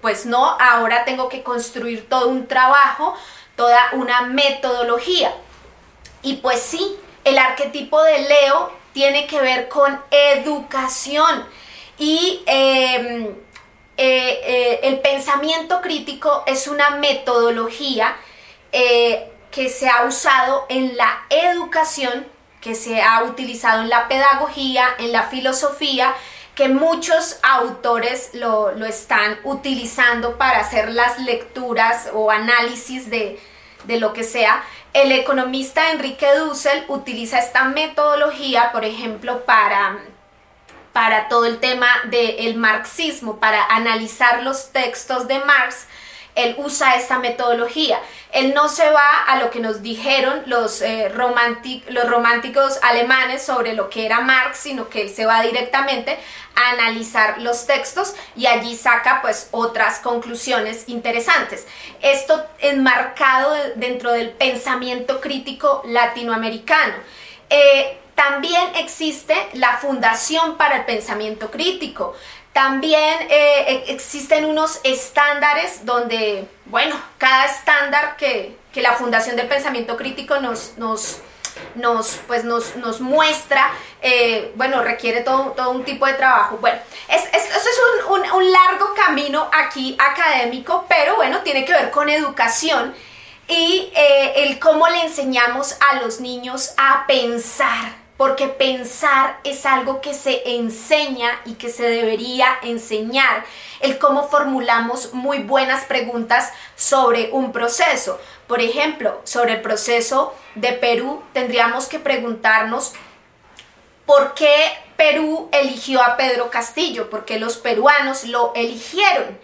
pues no, ahora tengo que construir todo un trabajo, toda una metodología. Y pues sí, el arquetipo de Leo tiene que ver con educación y em, eh, eh, el pensamiento crítico es una metodología eh, que se ha usado en la educación, que se ha utilizado en la pedagogía, en la filosofía, que muchos autores lo, lo están utilizando para hacer las lecturas o análisis de, de lo que sea. El economista Enrique Dussel utiliza esta metodología, por ejemplo, para, para todo el tema del marxismo, para analizar los textos de Marx él usa esta metodología. Él no se va a lo que nos dijeron los, eh, los románticos alemanes sobre lo que era Marx, sino que él se va directamente a analizar los textos y allí saca pues otras conclusiones interesantes. Esto enmarcado dentro del pensamiento crítico latinoamericano. Eh, también existe la Fundación para el Pensamiento Crítico. También eh, e, existen unos estándares donde, bueno, cada estándar que, la Fundación del Pensamiento Crítico nos, nos, nos, pues nos, nos muestra, eh, bueno, requiere todo, todo, un tipo de trabajo. Bueno, es, es, eso es un, un, largo camino aquí académico, pero bueno, tiene que ver con educación y eh, el cómo le enseñamos a los niños a pensar porque pensar es algo que se enseña y que se debería enseñar, el cómo formulamos muy buenas preguntas sobre un proceso. Por ejemplo, sobre el proceso de Perú, tendríamos que preguntarnos por qué Perú eligió a Pedro Castillo, por qué los peruanos lo eligieron.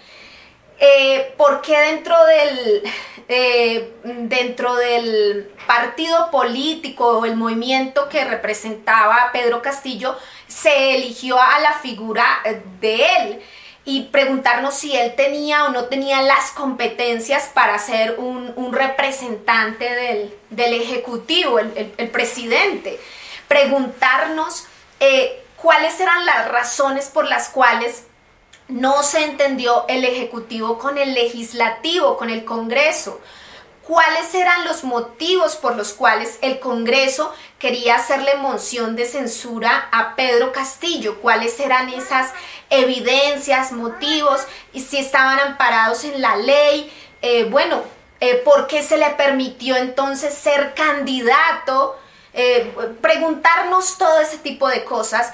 Eh, ¿Por qué dentro del, eh, dentro del partido político o el movimiento que representaba Pedro Castillo se eligió a la figura eh, de él? Y preguntarnos si él tenía o no tenía las competencias para ser un, representante del, Ejecutivo, el, presidente. Preguntarnos cuáles eran las razones por las cuales no se entendió el Ejecutivo con el Legislativo, con el Congreso. ¿Cuáles eran los motivos por los cuales el Congreso quería hacerle moción de censura a Pedro Castillo? ¿Cuáles eran esas evidencias, motivos? Y si estaban amparados en la ley. Eh, bueno, eh, ¿por qué se le permitió entonces ser candidato? Eh, preguntarnos todo ese tipo de cosas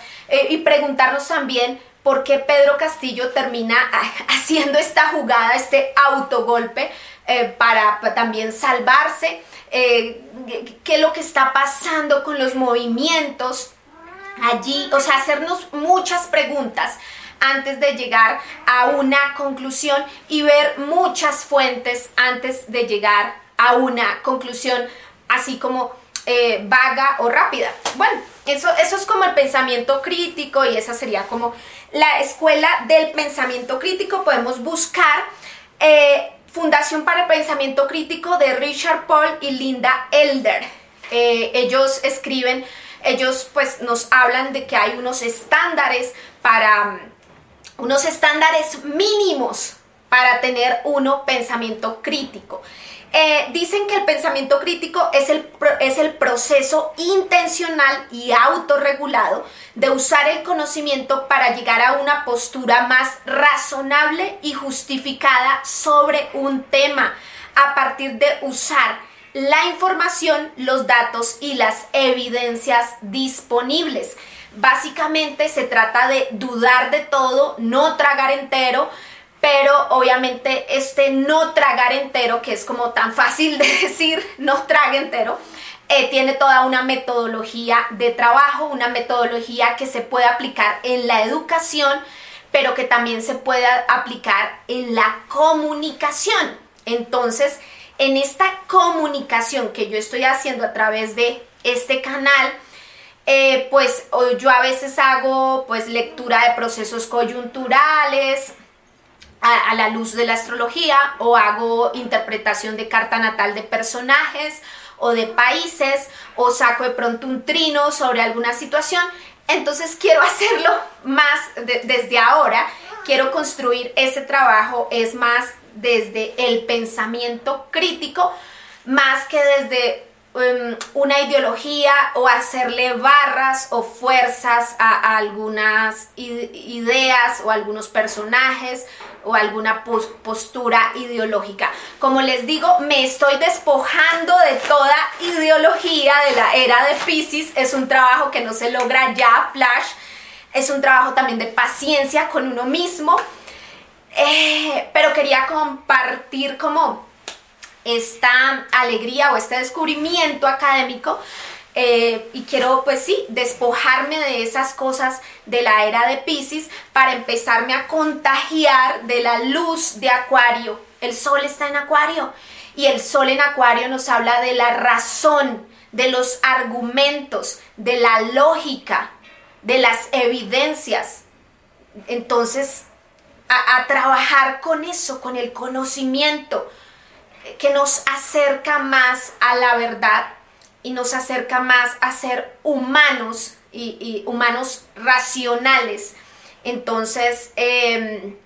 y preguntarnos también por qué Pedro Castillo termina haciendo esta jugada, este autogolpe eh, para, también salvarse, eh, qué es lo que está pasando con los movimientos allí, o sea, hacernos muchas preguntas antes de llegar a una conclusión y ver muchas fuentes antes de llegar a una conclusión así como eh, vaga o rápida. Bueno, eso, eso es como el pensamiento crítico y esa sería como la escuela del pensamiento crítico. Podemos buscar eh, Fundación para el Pensamiento Crítico de Richard Paul y Linda Elder. Eh, ellos escriben, ellos pues nos hablan de que hay unos estándares para, unos estándares mínimos para tener uno pensamiento crítico. Eh, dicen que el pensamiento crítico es el, es el proceso intencional y autorregulado de usar el conocimiento para llegar a una postura más razonable y justificada sobre un tema a partir de usar la información, los datos y las evidencias disponibles. Básicamente se trata de dudar de todo, no tragar entero, pero obviamente este no tragar entero, que es como tan fácil de decir, no trague entero, eh, tiene toda una metodología de trabajo, una metodología que se puede aplicar en la educación, pero que también se puede aplicar en la comunicación. Entonces, en esta comunicación que yo estoy haciendo a través de este canal, eh, pues yo a veces hago pues lectura de procesos coyunturales a, a, la luz de la astrología o hago interpretación de carta natal de personajes o de países o saco de pronto un trino sobre alguna situación. Entonces quiero hacerlo más desde ahora, quiero construir ese trabajo, es más desde el pensamiento crítico, más que desde em, una ideología o hacerle barras o fuerzas a, algunas ideas o algunos personajes o alguna postura ideológica. Como les digo, me estoy despojando de toda ideología de la era de Pisces. Es un trabajo que no se logra ya, flash. Es un trabajo también de paciencia con uno mismo. Eh, pero quería compartir como esta alegría o este descubrimiento académico eh, y quiero, pues sí, despojarme de esas cosas de la era de Pisces para empezarme a contagiar de la luz de Acuario. El sol está en Acuario y el sol en Acuario nos habla de la razón, de los argumentos, de la lógica, de las evidencias. Entonces, a, a trabajar con eso, con el conocimiento que nos acerca más a la verdad y nos acerca más a ser humanos y, humanos racionales. Entonces, em,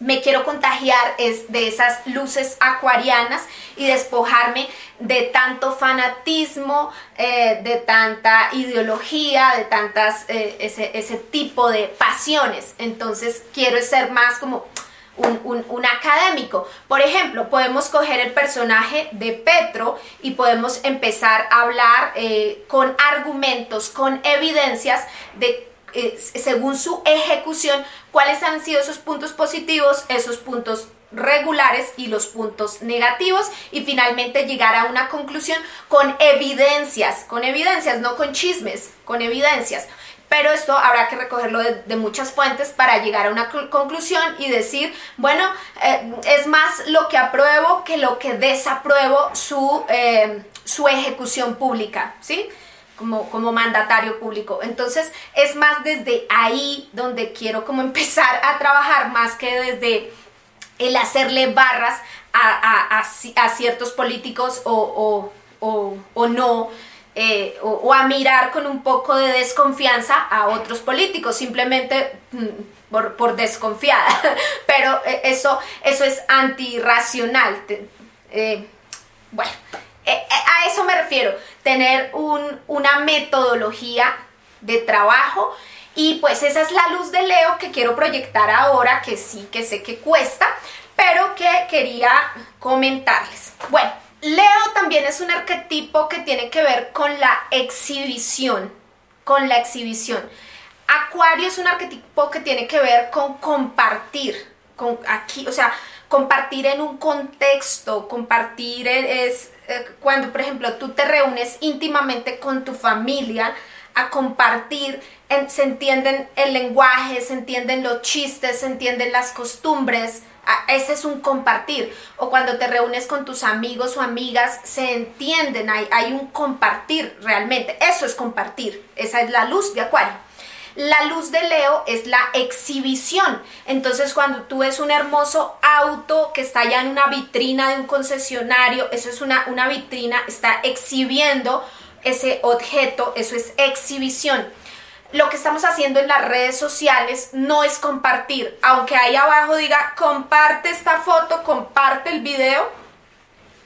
me quiero contagiar es de esas luces acuarianas y despojarme de tanto fanatismo, eh, de tanta ideología, de tantas, eh, ese, ese tipo de pasiones. Entonces, quiero ser más como un, académico. Por ejemplo, podemos coger el personaje de Petro y podemos empezar a hablar eh, con argumentos, con evidencias de eh, según su ejecución, cuáles han sido esos puntos positivos, esos puntos regulares y los puntos negativos y finalmente llegar a una conclusión con evidencias, con evidencias, no con chismes, con evidencias. Pero esto habrá que recogerlo de, muchas fuentes para llegar a una conclusión y decir, bueno, eh, es más lo que apruebo que lo que desapruebo su, eh, su ejecución pública, ¿sí? Como, como mandatario público. Entonces, es más desde ahí donde quiero como empezar a trabajar, más que desde el hacerle barras a, a, ciertos políticos o, o, o no eh, o, a mirar con un poco de desconfianza a otros políticos, simplemente mm, por, desconfiada. Pero eh, eso, eso es antirracional. Eh, bueno, a eso me refiero, tener una metodología de trabajo y pues esa es la luz de Leo que quiero proyectar ahora, que sí, que sé que cuesta, pero que quería comentarles. Bueno, Leo también es un arquetipo que tiene que ver con la exhibición, con la exhibición. Acuario es un arquetipo que tiene que ver con compartir, con aquí, o sea, compartir en un contexto, compartir es eh, cuando, por ejemplo, tú te reúnes íntimamente con tu familia a compartir, se entienden el lenguaje, se entienden los chistes, se entienden las costumbres, ese es un compartir. O cuando te reúnes con tus amigos o amigas, se entienden, hay, hay un compartir realmente. Eso es compartir. Esa es la luz de Acuario. La luz de Leo es la exhibición. Entonces, cuando tú ves un hermoso auto que está ya en una vitrina de un concesionario, eso es una, una vitrina, está exhibiendo ese objeto, eso es exhibición lo que estamos haciendo en las redes sociales no es compartir, aunque ahí abajo diga comparte esta foto, comparte el video,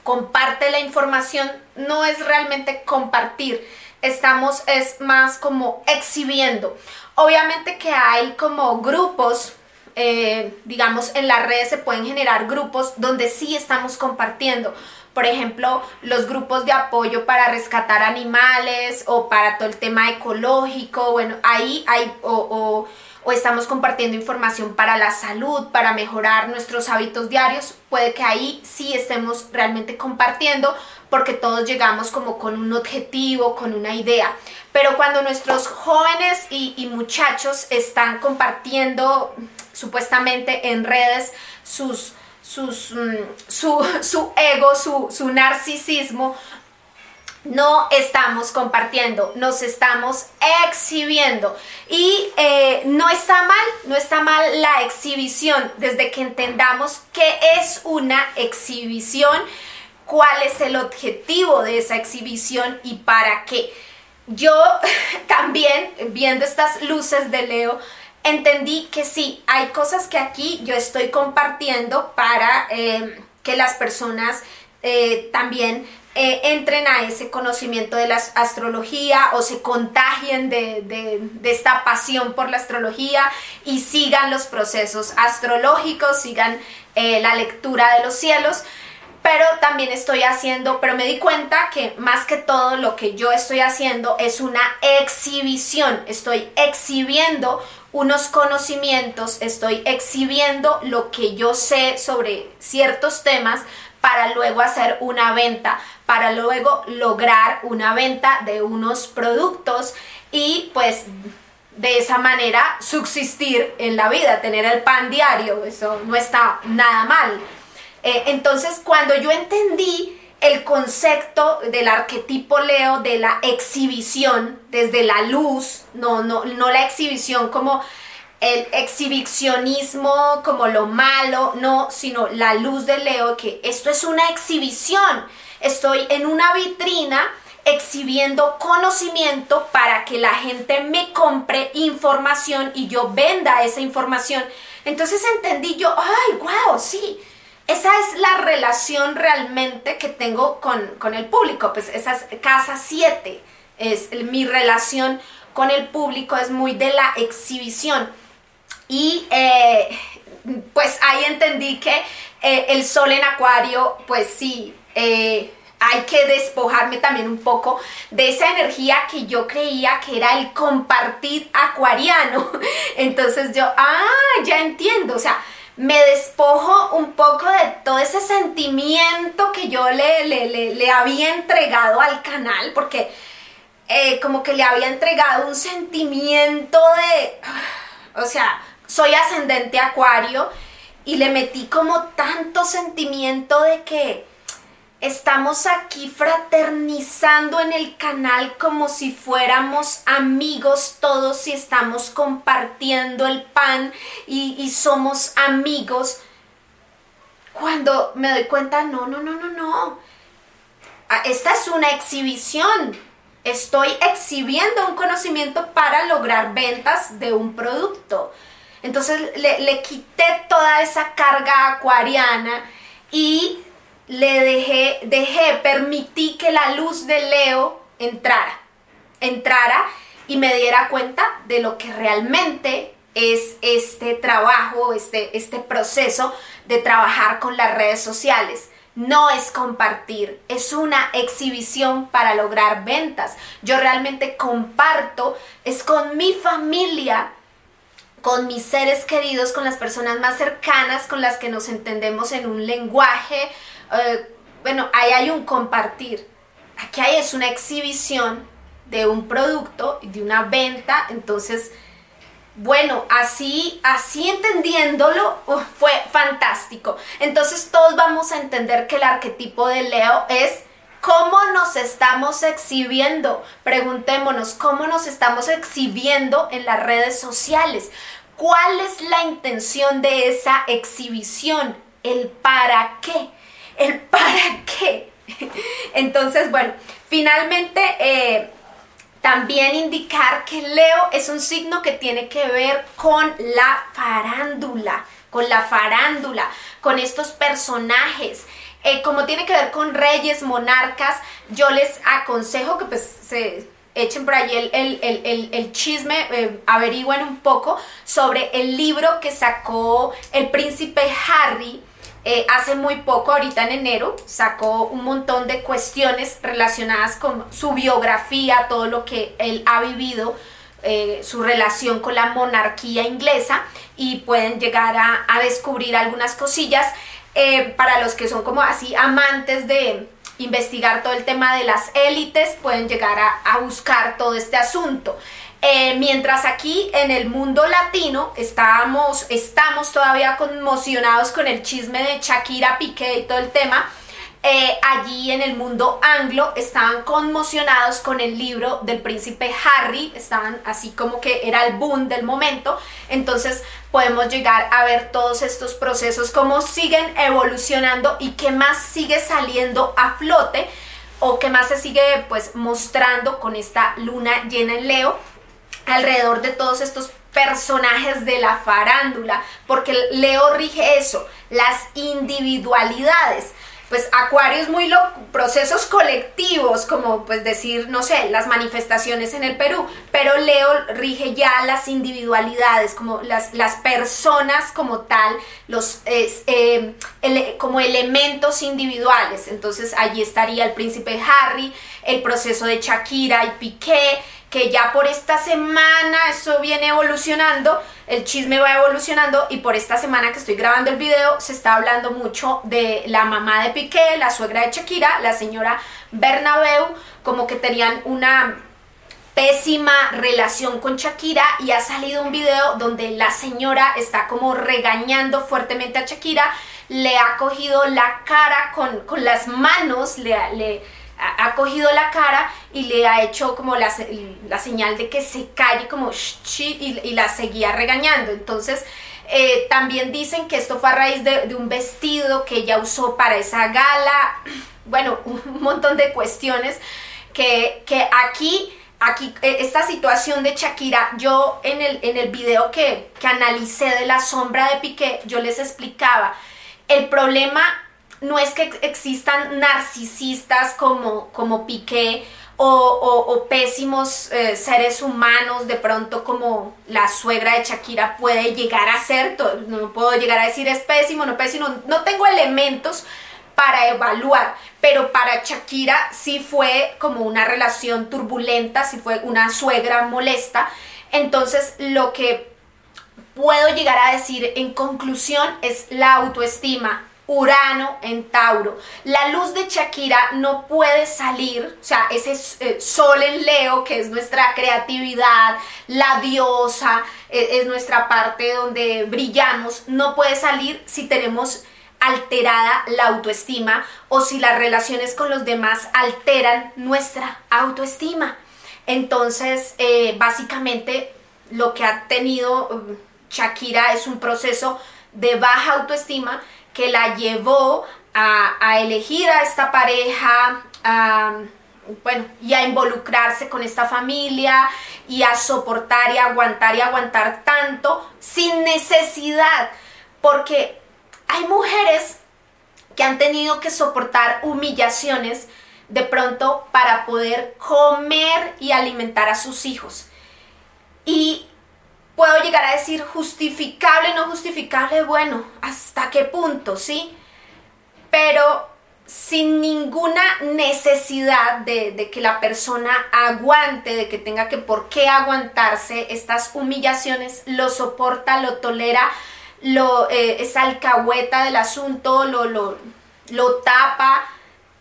comparte la información, no es realmente compartir, estamos es más como exhibiendo. Obviamente que hay como grupos, eh, digamos, en las redes se pueden generar grupos donde sí estamos compartiendo. Por ejemplo, los grupos de apoyo para rescatar animales o para todo el tema ecológico, bueno, ahí hay, o, o estamos compartiendo información para la salud, para mejorar nuestros hábitos diarios, puede que ahí sí estemos realmente compartiendo porque todos llegamos como con un objetivo, con una idea. Pero cuando nuestros jóvenes y, muchachos están compartiendo supuestamente en redes sus, mm, su, su, ego, su, su narcisismo, no estamos compartiendo, nos estamos exhibiendo. Y eh, no está mal, no está mal la exhibición, desde que entendamos qué es una exhibición, cuál es el objetivo de esa exhibición y para qué. Yo también, viendo estas luces de Leo, entendí que sí, hay cosas que aquí yo estoy compartiendo para eh, que las personas eh, también eh, entren a ese conocimiento de la astrología o se contagien de, esta pasión por la astrología y sigan los procesos astrológicos, sigan la lectura de los cielos. Pero también estoy haciendo, pero me di cuenta que más que todo lo que yo estoy haciendo es una exhibición. Estoy exhibiendo unos conocimientos, estoy exhibiendo lo que yo sé sobre ciertos temas para luego hacer una venta, para luego lograr una venta de unos productos y pues de esa manera subsistir en la vida, tener el pan diario, eso no está nada mal. Eh, entonces cuando yo entendí el concepto del arquetipo Leo de la exhibición desde la luz, no, no, no la exhibición como el exhibicionismo como lo malo, no, sino la luz de Leo, que esto es una exhibición. Estoy en una vitrina exhibiendo conocimiento para que la gente me compre información y yo venda esa información. Entonces entendí yo, ay, wow, sí, esa es la relación realmente que tengo con, con el público, pues esa es casa 7, es mi relación con el público es muy de la exhibición. Y eh, pues ahí entendí que eh, el sol en acuario, pues sí, eh, hay que despojarme también un poco de esa energía que yo creía que era el compartir acuariano. Entonces yo, ah, ya entiendo, o sea, me despojo un poco de todo ese sentimiento que yo le, le, había entregado al canal, porque como que le había entregado un sentimiento de, o sea, soy ascendente acuario y le metí como tanto sentimiento de que estamos aquí fraternizando en el canal como si fuéramos amigos todos y estamos compartiendo el pan y, somos amigos. Cuando me doy cuenta, no, no, no, no, no. Ah, esta es una exhibición. Estoy exhibiendo un conocimiento para lograr ventas de un producto. Entonces le, quité toda esa carga acuariana y le dejé, dejé, permití que la luz de Leo entrara, entrara y me diera cuenta de lo que realmente es este trabajo, este, este proceso de trabajar con las redes sociales. No es compartir, es una exhibición para lograr ventas. Yo realmente comparto, es con mi familia con mis seres queridos, con las personas más cercanas, con las que nos entendemos en un lenguaje. Eh, bueno, ahí hay un compartir. Aquí hay es una exhibición de un producto, de una venta. Entonces, bueno, así, así entendiéndolo, fue fantástico. Entonces todos vamos a entender que el arquetipo de Leo es ¿Cómo nos estamos exhibiendo? Preguntémonos, ¿cómo nos estamos exhibiendo en las redes sociales? ¿Cuál es la intención de esa exhibición? El para qué. El para qué. Entonces, bueno, finalmente eh, también indicar que Leo es un signo que tiene que ver con la farándula, con la farándula, con estos personajes. Eh, como tiene que ver con reyes, monarcas, yo les aconsejo que pues se echen por ahí el, chisme, eh, averigüen un poco sobre el libro que sacó el príncipe Harry eh, hace muy poco, ahorita en enero, sacó un montón de cuestiones relacionadas con su biografía, todo lo que él ha vivido, eh, su relación con la monarquía inglesa y pueden llegar a, descubrir algunas cosillas eh, para los que son como así amantes de investigar todo el tema de las élites, pueden llegar a buscar todo este asunto. Eh, mientras aquí en el mundo latino estábamos, estamos todavía conmocionados con el chisme de Shakira Piqué y todo el tema, eh, allí en el mundo anglo estaban conmocionados con el libro del príncipe Harry, estaban así como que era el boom del momento, entonces podemos llegar a ver todos estos procesos, cómo siguen evolucionando y qué más sigue saliendo a flote o qué más se sigue pues mostrando con esta luna llena en Leo alrededor de todos estos personajes de la farándula, porque Leo rige eso, las individualidades. Pues Acuario es muy loco, procesos colectivos, como pues decir, no sé, las manifestaciones en el Perú, pero Leo rige ya las individualidades, como las, las personas como tal, los, eh, como elementos individuales. Entonces allí estaría el príncipe Harry, el proceso de Shakira y Piqué, que ya por esta semana eso viene evolucionando, el chisme va evolucionando y por esta semana que estoy grabando el video se está hablando mucho de la mamá de Piqué, la suegra de Shakira, la señora Bernabeu, como que tenían una pésima relación con Shakira y ha salido un video donde la señora está como regañando fuertemente a Shakira, le ha cogido la cara con, con las manos, le, le ha cogido la cara y le ha hecho como la, señal de que se calle como y, y la seguía regañando. Entonces, eh, también dicen que esto fue a raíz de, un vestido que ella usó para esa gala. Bueno, un montón de cuestiones que, aquí, aquí, e, esta situación de Shakira, yo en el, en el video que, que analicé de la sombra de Piqué, yo les explicaba, el problema no es que existan narcisistas como, como Piqué o, pésimos eh, seres humanos, de pronto como la suegra de Shakira puede llegar a ser, no puedo llegar a decir es pésimo, no pésimo, no tengo elementos para evaluar, pero para Shakira sí fue como una relación turbulenta, sí fue una suegra molesta, entonces lo que puedo llegar a decir en conclusión es la autoestima, Urano en Tauro. La luz de Shakira no puede salir, o sea, ese eh, sol en Leo, que es nuestra creatividad, la diosa, e, es nuestra parte donde brillamos, no puede salir si tenemos alterada la autoestima o si las relaciones con los demás alteran nuestra autoestima. Entonces, eh, básicamente, lo que ha tenido um, Shakira es un proceso de baja autoestima que la llevó a, elegir a esta pareja, bueno, y a involucrarse con esta familia y a soportar y aguantar y aguantar tanto sin necesidad, porque hay mujeres que han tenido que soportar humillaciones de pronto para poder comer y alimentar a sus hijos. Y puedo llegar a decir justificable, no justificable, bueno, hasta qué punto, ¿sí? Pero sin ninguna necesidad de, que la persona aguante, de que tenga que por qué aguantarse estas humillaciones, lo soporta, lo tolera, lo, eh, es alcahueta del asunto, lo, lo, lo tapa,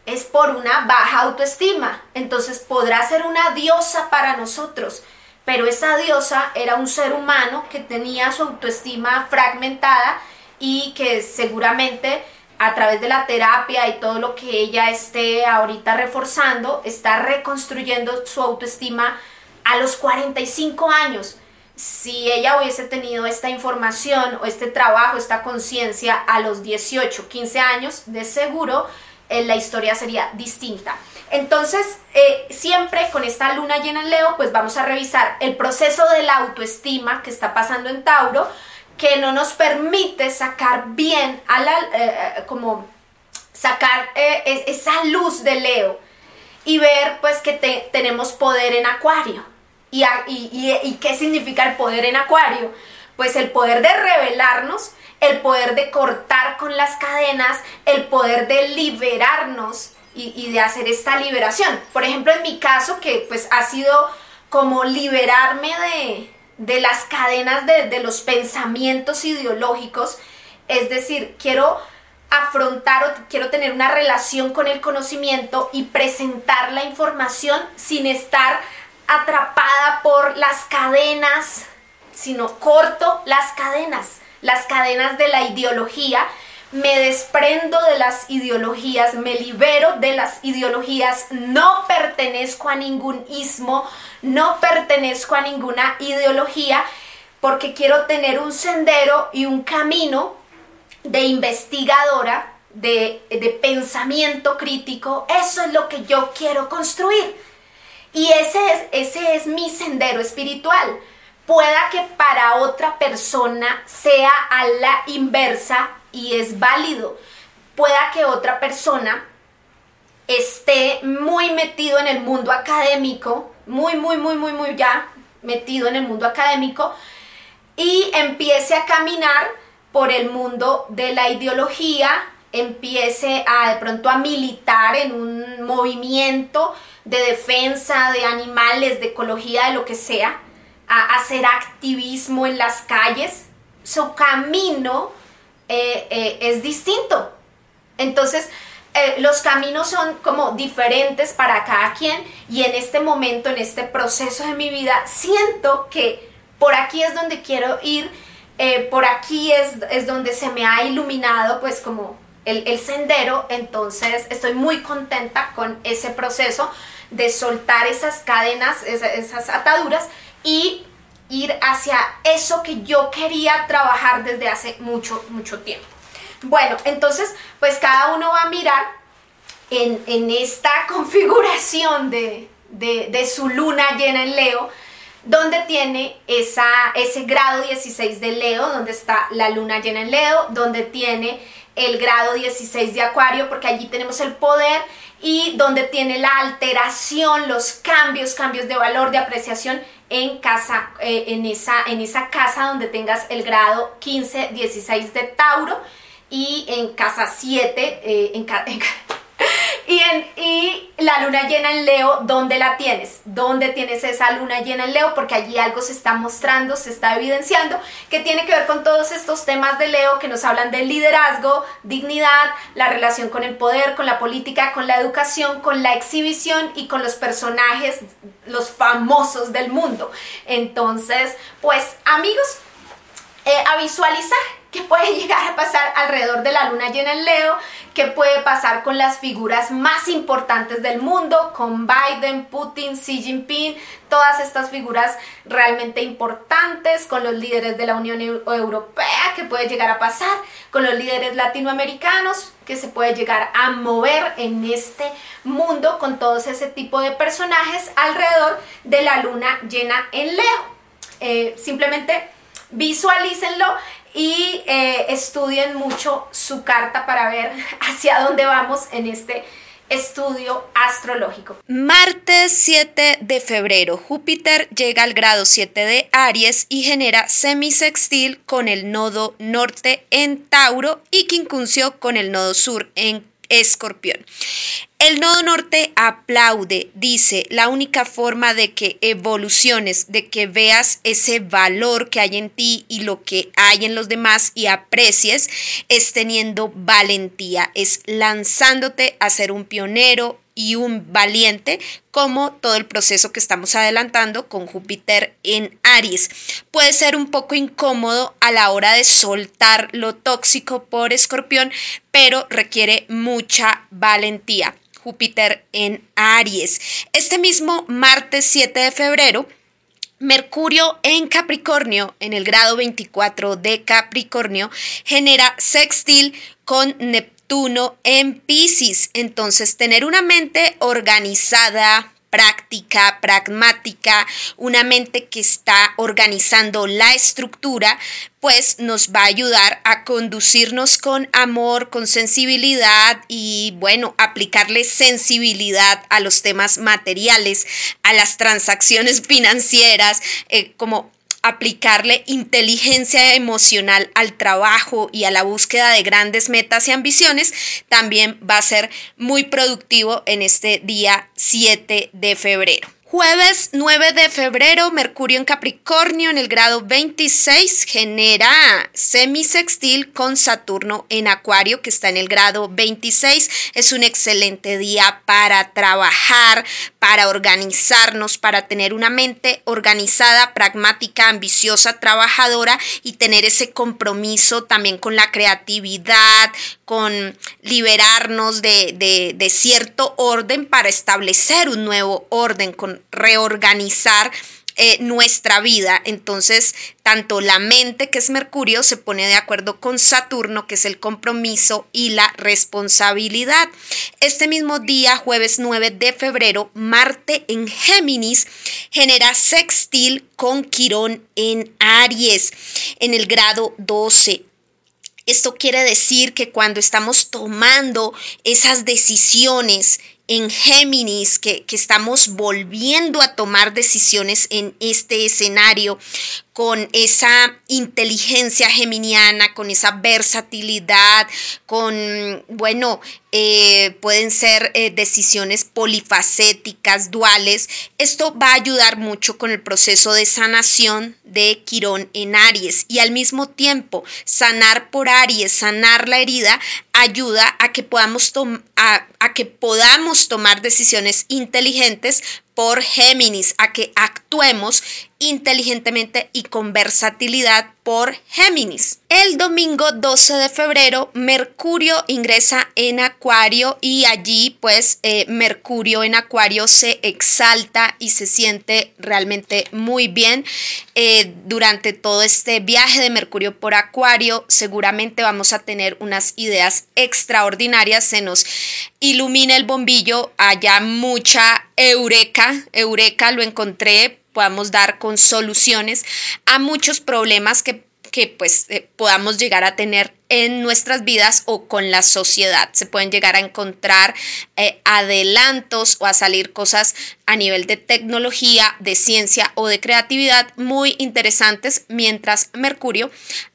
es por una baja autoestima. Entonces podrá ser una diosa para nosotros, pero esa diosa era un ser humano que tenía su autoestima fragmentada y que seguramente a través de la terapia y todo lo que ella esté ahorita reforzando, está reconstruyendo su autoestima a los 45 años. Si ella hubiese tenido esta información o este trabajo, esta conciencia a los 18, 15 años, de seguro eh, la historia sería distinta. Entonces, eh, siempre con esta luna llena en Leo, pues vamos a revisar el proceso de la autoestima que está pasando en Tauro, que no nos permite sacar bien a la, eh, como sacar esa luz de Leo y ver pues que tenemos poder en Acuario. ¿Y, y, ¿Y qué significa el poder en Acuario? Pues el poder de revelarnos el poder de cortar con las cadenas, el poder de liberarnos y, de hacer esta liberación. Por ejemplo, en mi caso, que pues ha sido como liberarme de, las cadenas de, de los pensamientos ideológicos, es decir, quiero afrontar o quiero tener una relación con el conocimiento y presentar la información sin estar atrapada por las cadenas, sino corto las cadenas, las cadenas de la ideología, me desprendo de las ideologías, me libero de las ideologías, no pertenezco a ningún ismo, no pertenezco a ninguna ideología, porque quiero tener un sendero y un camino de investigadora, de, pensamiento crítico, eso es lo que yo quiero construir. Y ese es, ese es mi sendero espiritual. Pueda que para otra persona sea a la inversa y es válido. Pueda que otra persona esté muy metido en el mundo académico, muy, muy, muy, muy, muy ya metido en el mundo académico y empiece a caminar por el mundo de la ideología, empiece a de pronto a militar en un movimiento de defensa de animales, de ecología, de lo que sea, a hacer activismo en las calles, su camino eh, eh, es distinto. Entonces, eh, los caminos son como diferentes para cada quien y en este momento, en este proceso de mi vida, siento que por aquí es donde quiero ir por aquí es, es, donde se me ha iluminado pues como el sendero, entonces estoy muy contenta con ese proceso de soltar esas cadenas, esas, ataduras y ir hacia eso que yo quería trabajar desde hace mucho, mucho tiempo. Bueno, entonces, pues cada uno va a mirar en, en esta configuración de, de, su luna llena en Leo, donde tiene esa, ese grado 16 de Leo, donde está la luna llena en Leo, donde tiene el grado 16 de Acuario, porque allí tenemos el poder y donde tiene la alteración, los cambios, cambios de valor, de apreciación en casa, eh, en, esa, en esa casa donde tengas el grado 15, 16 de Tauro y en casa 7, eh, en, en y, la luna llena en Leo, ¿dónde la tienes? ¿Dónde tienes esa luna llena en Leo? Porque allí algo se está mostrando, se está evidenciando, que tiene que ver con todos estos temas de Leo que nos hablan del liderazgo, dignidad, la relación con el poder, con la política, con la educación, con la exhibición y con los personajes, los famosos del mundo. Entonces, pues amigos, eh, a visualizar qué puede llegar a pasar alrededor de la luna llena en Leo, qué puede pasar con las figuras más importantes del mundo, con Biden, Putin, Xi Jinping, todas estas figuras realmente importantes, con los líderes de la Unión Europea, qué puede llegar a pasar, con los líderes latinoamericanos, que se puede llegar a mover en este mundo con todos ese tipo de personajes alrededor de la luna llena en Leo. Eh, simplemente visualícenlo y eh, estudien mucho su carta para ver hacia dónde vamos en este estudio astrológico. Martes 7 de febrero, Júpiter llega al grado 7 de Aries y genera semisextil con el nodo norte en Tauro y quincuncio con el nodo sur en Escorpión. El nodo norte aplaude, dice, la única forma de que evoluciones, de que veas ese valor que hay en ti y lo que hay en los demás y aprecies, es teniendo valentía, es lanzándote a ser un pionero, y un valiente, como todo el proceso que estamos adelantando con Júpiter en Aries. Puede ser un poco incómodo a la hora de soltar lo tóxico por escorpión, pero requiere mucha valentía. Júpiter en Aries. Este mismo martes 7 de febrero, Mercurio en Capricornio, en el grado 24 de Capricornio, genera sextil con Neptuno en Pisces. Entonces, tener una mente organizada, práctica, pragmática, una mente que está organizando la estructura, pues nos va a ayudar a conducirnos con amor, con sensibilidad y bueno, aplicarle sensibilidad a los temas materiales, a las transacciones financieras, eh, como aplicarle inteligencia emocional al trabajo y a la búsqueda de grandes metas y ambiciones, también va a ser muy productivo en este día 7 de febrero. Jueves 9 de febrero, Mercurio en Capricornio en el grado 26 genera semisextil con Saturno en Acuario que está en el grado 26. Es un excelente día para trabajar, para organizarnos, para tener una mente organizada, pragmática, ambiciosa, trabajadora y tener ese compromiso también con la creatividad, con liberarnos de, de cierto orden para establecer un nuevo orden, con reorganizar eh, nuestra vida. Entonces, tanto la mente, que es Mercurio, se pone de acuerdo con Saturno, que es el compromiso y la responsabilidad. Este mismo día, jueves 9 de febrero, Marte en Géminis genera sextil con Quirón en Aries, en el grado 12. Esto quiere decir que cuando estamos tomando esas decisiones, en Géminis, que, que, estamos volviendo a tomar decisiones en este escenario, con esa inteligencia geminiana, con esa versatilidad, con, bueno, eh, pueden ser eh, decisiones polifacéticas, duales. Esto va a ayudar mucho con el proceso de sanación de Quirón en Aries y al mismo tiempo sanar por Aries, sanar la herida, ayuda a que podamos, a, a que podamos tomar decisiones inteligentes por Géminis, a que actuemos inteligentemente y con versatilidad por Géminis. El domingo 12 de febrero, Mercurio ingresa en Acuario y allí pues eh, Mercurio en Acuario se exalta y se siente realmente muy bien. Eh, durante todo este viaje de Mercurio por Acuario seguramente vamos a tener unas ideas extraordinarias, se nos ilumina el bombillo, haya mucha eureka, eureka lo encontré podamos dar con soluciones a muchos problemas que, pues eh, podamos llegar a tener en nuestras vidas o con la sociedad. Se pueden llegar a encontrar eh, adelantos o a salir cosas a nivel de tecnología, de ciencia o de creatividad muy interesantes mientras Mercurio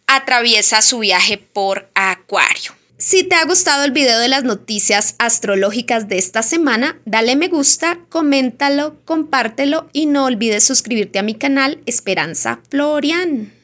atraviesa su viaje por Acuario. Si te ha gustado el video de las noticias astrológicas de esta semana, dale me gusta, coméntalo, compártelo y no olvides suscribirte a mi canal Esperanza Florian.